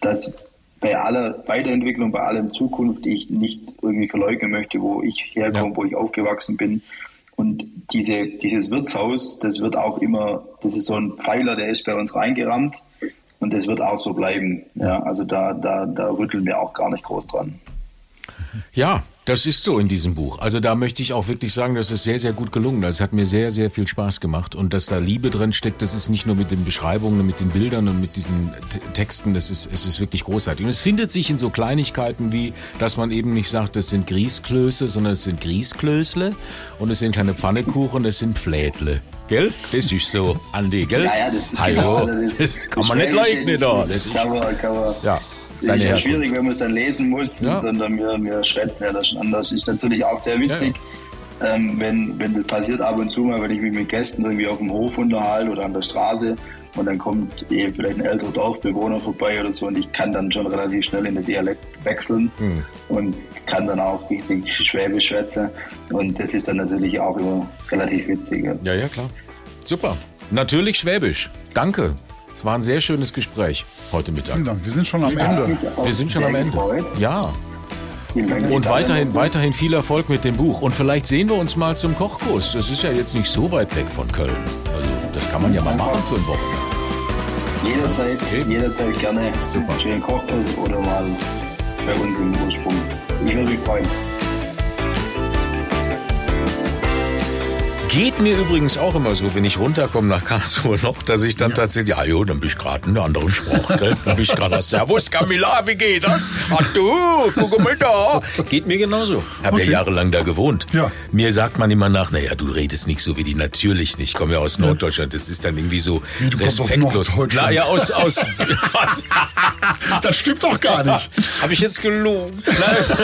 dass bei aller Weiterentwicklung, bei allem Zukunft ich nicht irgendwie verleugnen möchte, wo ich herkomme, Ja. wo ich aufgewachsen bin. Und diese, dieses Wirtshaus, das wird auch immer, das ist so ein Pfeiler, der ist bei uns reingerammt und das wird auch so bleiben. Ja, also da, da, da rütteln wir auch gar nicht groß dran. Ja, das ist so in diesem Buch. Also da möchte ich auch wirklich sagen, das ist sehr, sehr gut gelungen. Es hat mir sehr, sehr viel Spaß gemacht. Und dass da Liebe drin steckt, das ist nicht nur mit den Beschreibungen, mit den Bildern und mit diesen Texten, das ist, es ist wirklich großartig. Und es findet sich in so Kleinigkeiten wie, dass man eben nicht sagt, das sind Grießklöße, sondern es sind Grießklößle und es sind keine Pfannekuchen, das sind Flädle. Gell? Das ist so, Andi, gell? Ja, ja, das ist Hallo, genau, das, kann man nicht leugnen da. Das, Das das kann man, kann man, ja, Das seine ist ja Herkunft. schwierig, wenn man es dann lesen muss, Ja. sondern wir, wir schwätzen ja das schon anders. Ist natürlich auch sehr witzig, Ähm, wenn, wenn das passiert ab und zu mal, wenn ich mich mit Gästen irgendwie auf dem Hof unterhalte oder an der Straße und dann kommt eben vielleicht ein älterer Dorfbewohner vorbei oder so und ich kann dann schon relativ schnell in den Dialekt wechseln Hm. und kann dann auch richtig Schwäbisch schwätzen und das ist dann natürlich auch immer relativ witzig. Ja. Ja, ja, klar. Super. Natürlich Schwäbisch. Danke. Es war ein sehr schönes Gespräch heute Mittag. Vielen Dank. Wir sind schon am Ende. Wir sind schon am Ende. Ja. Und weiterhin, weiterhin viel Erfolg mit dem Buch. Und vielleicht sehen wir uns mal zum Kochkurs. Das ist ja jetzt nicht so weit weg von Köln. Also, das kann man ja mal machen für ein Wochenende. Jederzeit, Okay. jederzeit gerne Super. schönen Kochkurs oder mal bei uns im Ursprung. Ich würde mich freuen. Geht mir übrigens auch immer so, wenn ich runterkomme nach Karlsruhe noch, dass ich dann tatsächlich, ja, jo, dann bin ich gerade in einer anderen Sprache, gell? Dann bin ich gerade, Servus Camilla, wie geht das? Ach du, guck mal da. Geht mir genauso. Habe Okay. ja jahrelang da gewohnt. Ja. Mir sagt man immer nach, naja, du redest nicht so wie die, natürlich nicht. Ich komme ja aus Norddeutschland, das ist dann irgendwie so Wie, du kommst aus respektlos. Norddeutschland? Naja, aus, aus, aus Das stimmt doch gar nicht. habe ich jetzt gelogen? Nein,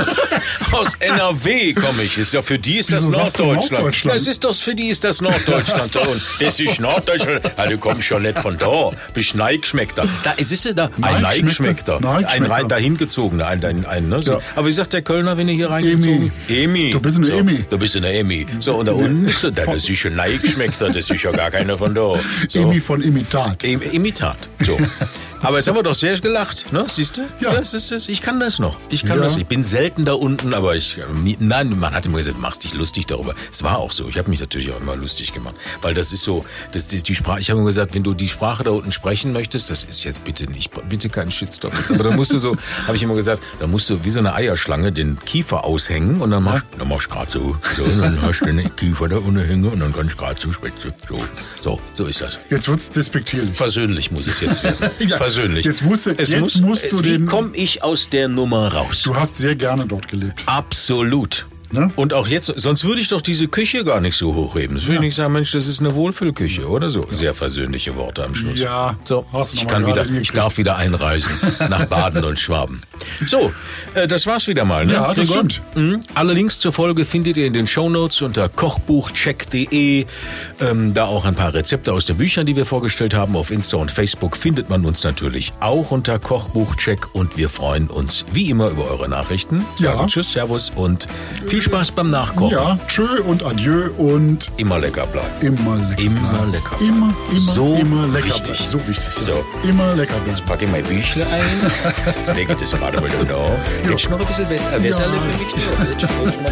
aus NRW komme ich. Ist ja für die ist das Wieso du Norddeutschland. Norddeutschland? Das ist doch für die ist das Norddeutschland. Und das ist Norddeutschland. Ja, du kommst schon nicht von da. Bist Neigeschmeckter. Da ist es ja da. Ein Neigeschmeckter. Ein rein dahingezogener. Ein, ein, ein, ne? so. Aber wie sagt der Kölner, wenn ihr hier reingezogen? Emi. Du bist eine so. Emi. Du bist eine Emi. So, und da unten ist der, das ist ein Neigeschmeckter. Das ist ja gar keiner von da. So. Emi von Imitat. Im, Imitat. So. Aber jetzt haben wir doch sehr gelacht, ne? Siehst du? Ja. Das ist es. Ich kann das noch. Ich kann Ja. das. Ich bin selten da unten, aber ich. nie- Nein, man hat immer gesagt, machst dich lustig darüber. Es war auch so. Ich habe mich natürlich auch immer lustig gemacht, weil das ist so. Das ist die Sprache. Ich habe immer gesagt, wenn du die Sprache da unten sprechen möchtest, das ist jetzt bitte nicht, bitte kein Shitstorm. Aber da musst du so, habe ich immer gesagt, da musst du wie so eine Eierschlange den Kiefer aushängen und dann machst, dann machst du gerade so, so, dann hast du den Kiefer da unten hängen und dann kannst du gerade so spitze. So, so, so ist das. Jetzt wird's despektierlich. Versöhnlich muss es jetzt werden. Ja, Versöhnlich. jetzt musst du- es jetzt muss, musst du wie den- komme ich aus der Nummer raus? Du hast sehr gerne dort gelebt. Absolut. Ne? Und auch jetzt, sonst würde ich doch diese Küche gar nicht so hochheben. Das würde ich nicht sagen, Mensch, das ist eine Wohlfühlküche oder so. Sehr versöhnliche Worte am Schluss. Ja, so, ich kann wieder, ich darf wieder einreisen nach Baden und Schwaben. So, äh, das war's wieder mal. Ne? Ja, das Gregor? stimmt. Mhm. Alle Links zur Folge findet ihr in den Shownotes unter kochbuchcheck.de. Ähm, da auch ein paar Rezepte aus den Büchern, die wir vorgestellt haben. Auf Insta und Facebook findet man uns natürlich auch unter Kochbuchcheck und wir freuen uns wie immer über eure Nachrichten. Sagen Ja. Tschüss, Servus und viel Spaß beim Nachkochen. Ja, tschö und adieu und Immer lecker bleiben. immer lecker Immer bleiben. lecker Immer, immer, So immer lecker wichtig. bleiben. So wichtig. ja. So. Immer lecker bleiben. Jetzt packe ich mein Büchle ein. Jetzt lege ich das mal da. Jetzt noch ein bisschen Wässer, Wässerle für mich. Jetzt ich mir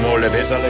mal ein bisschen Wässerle.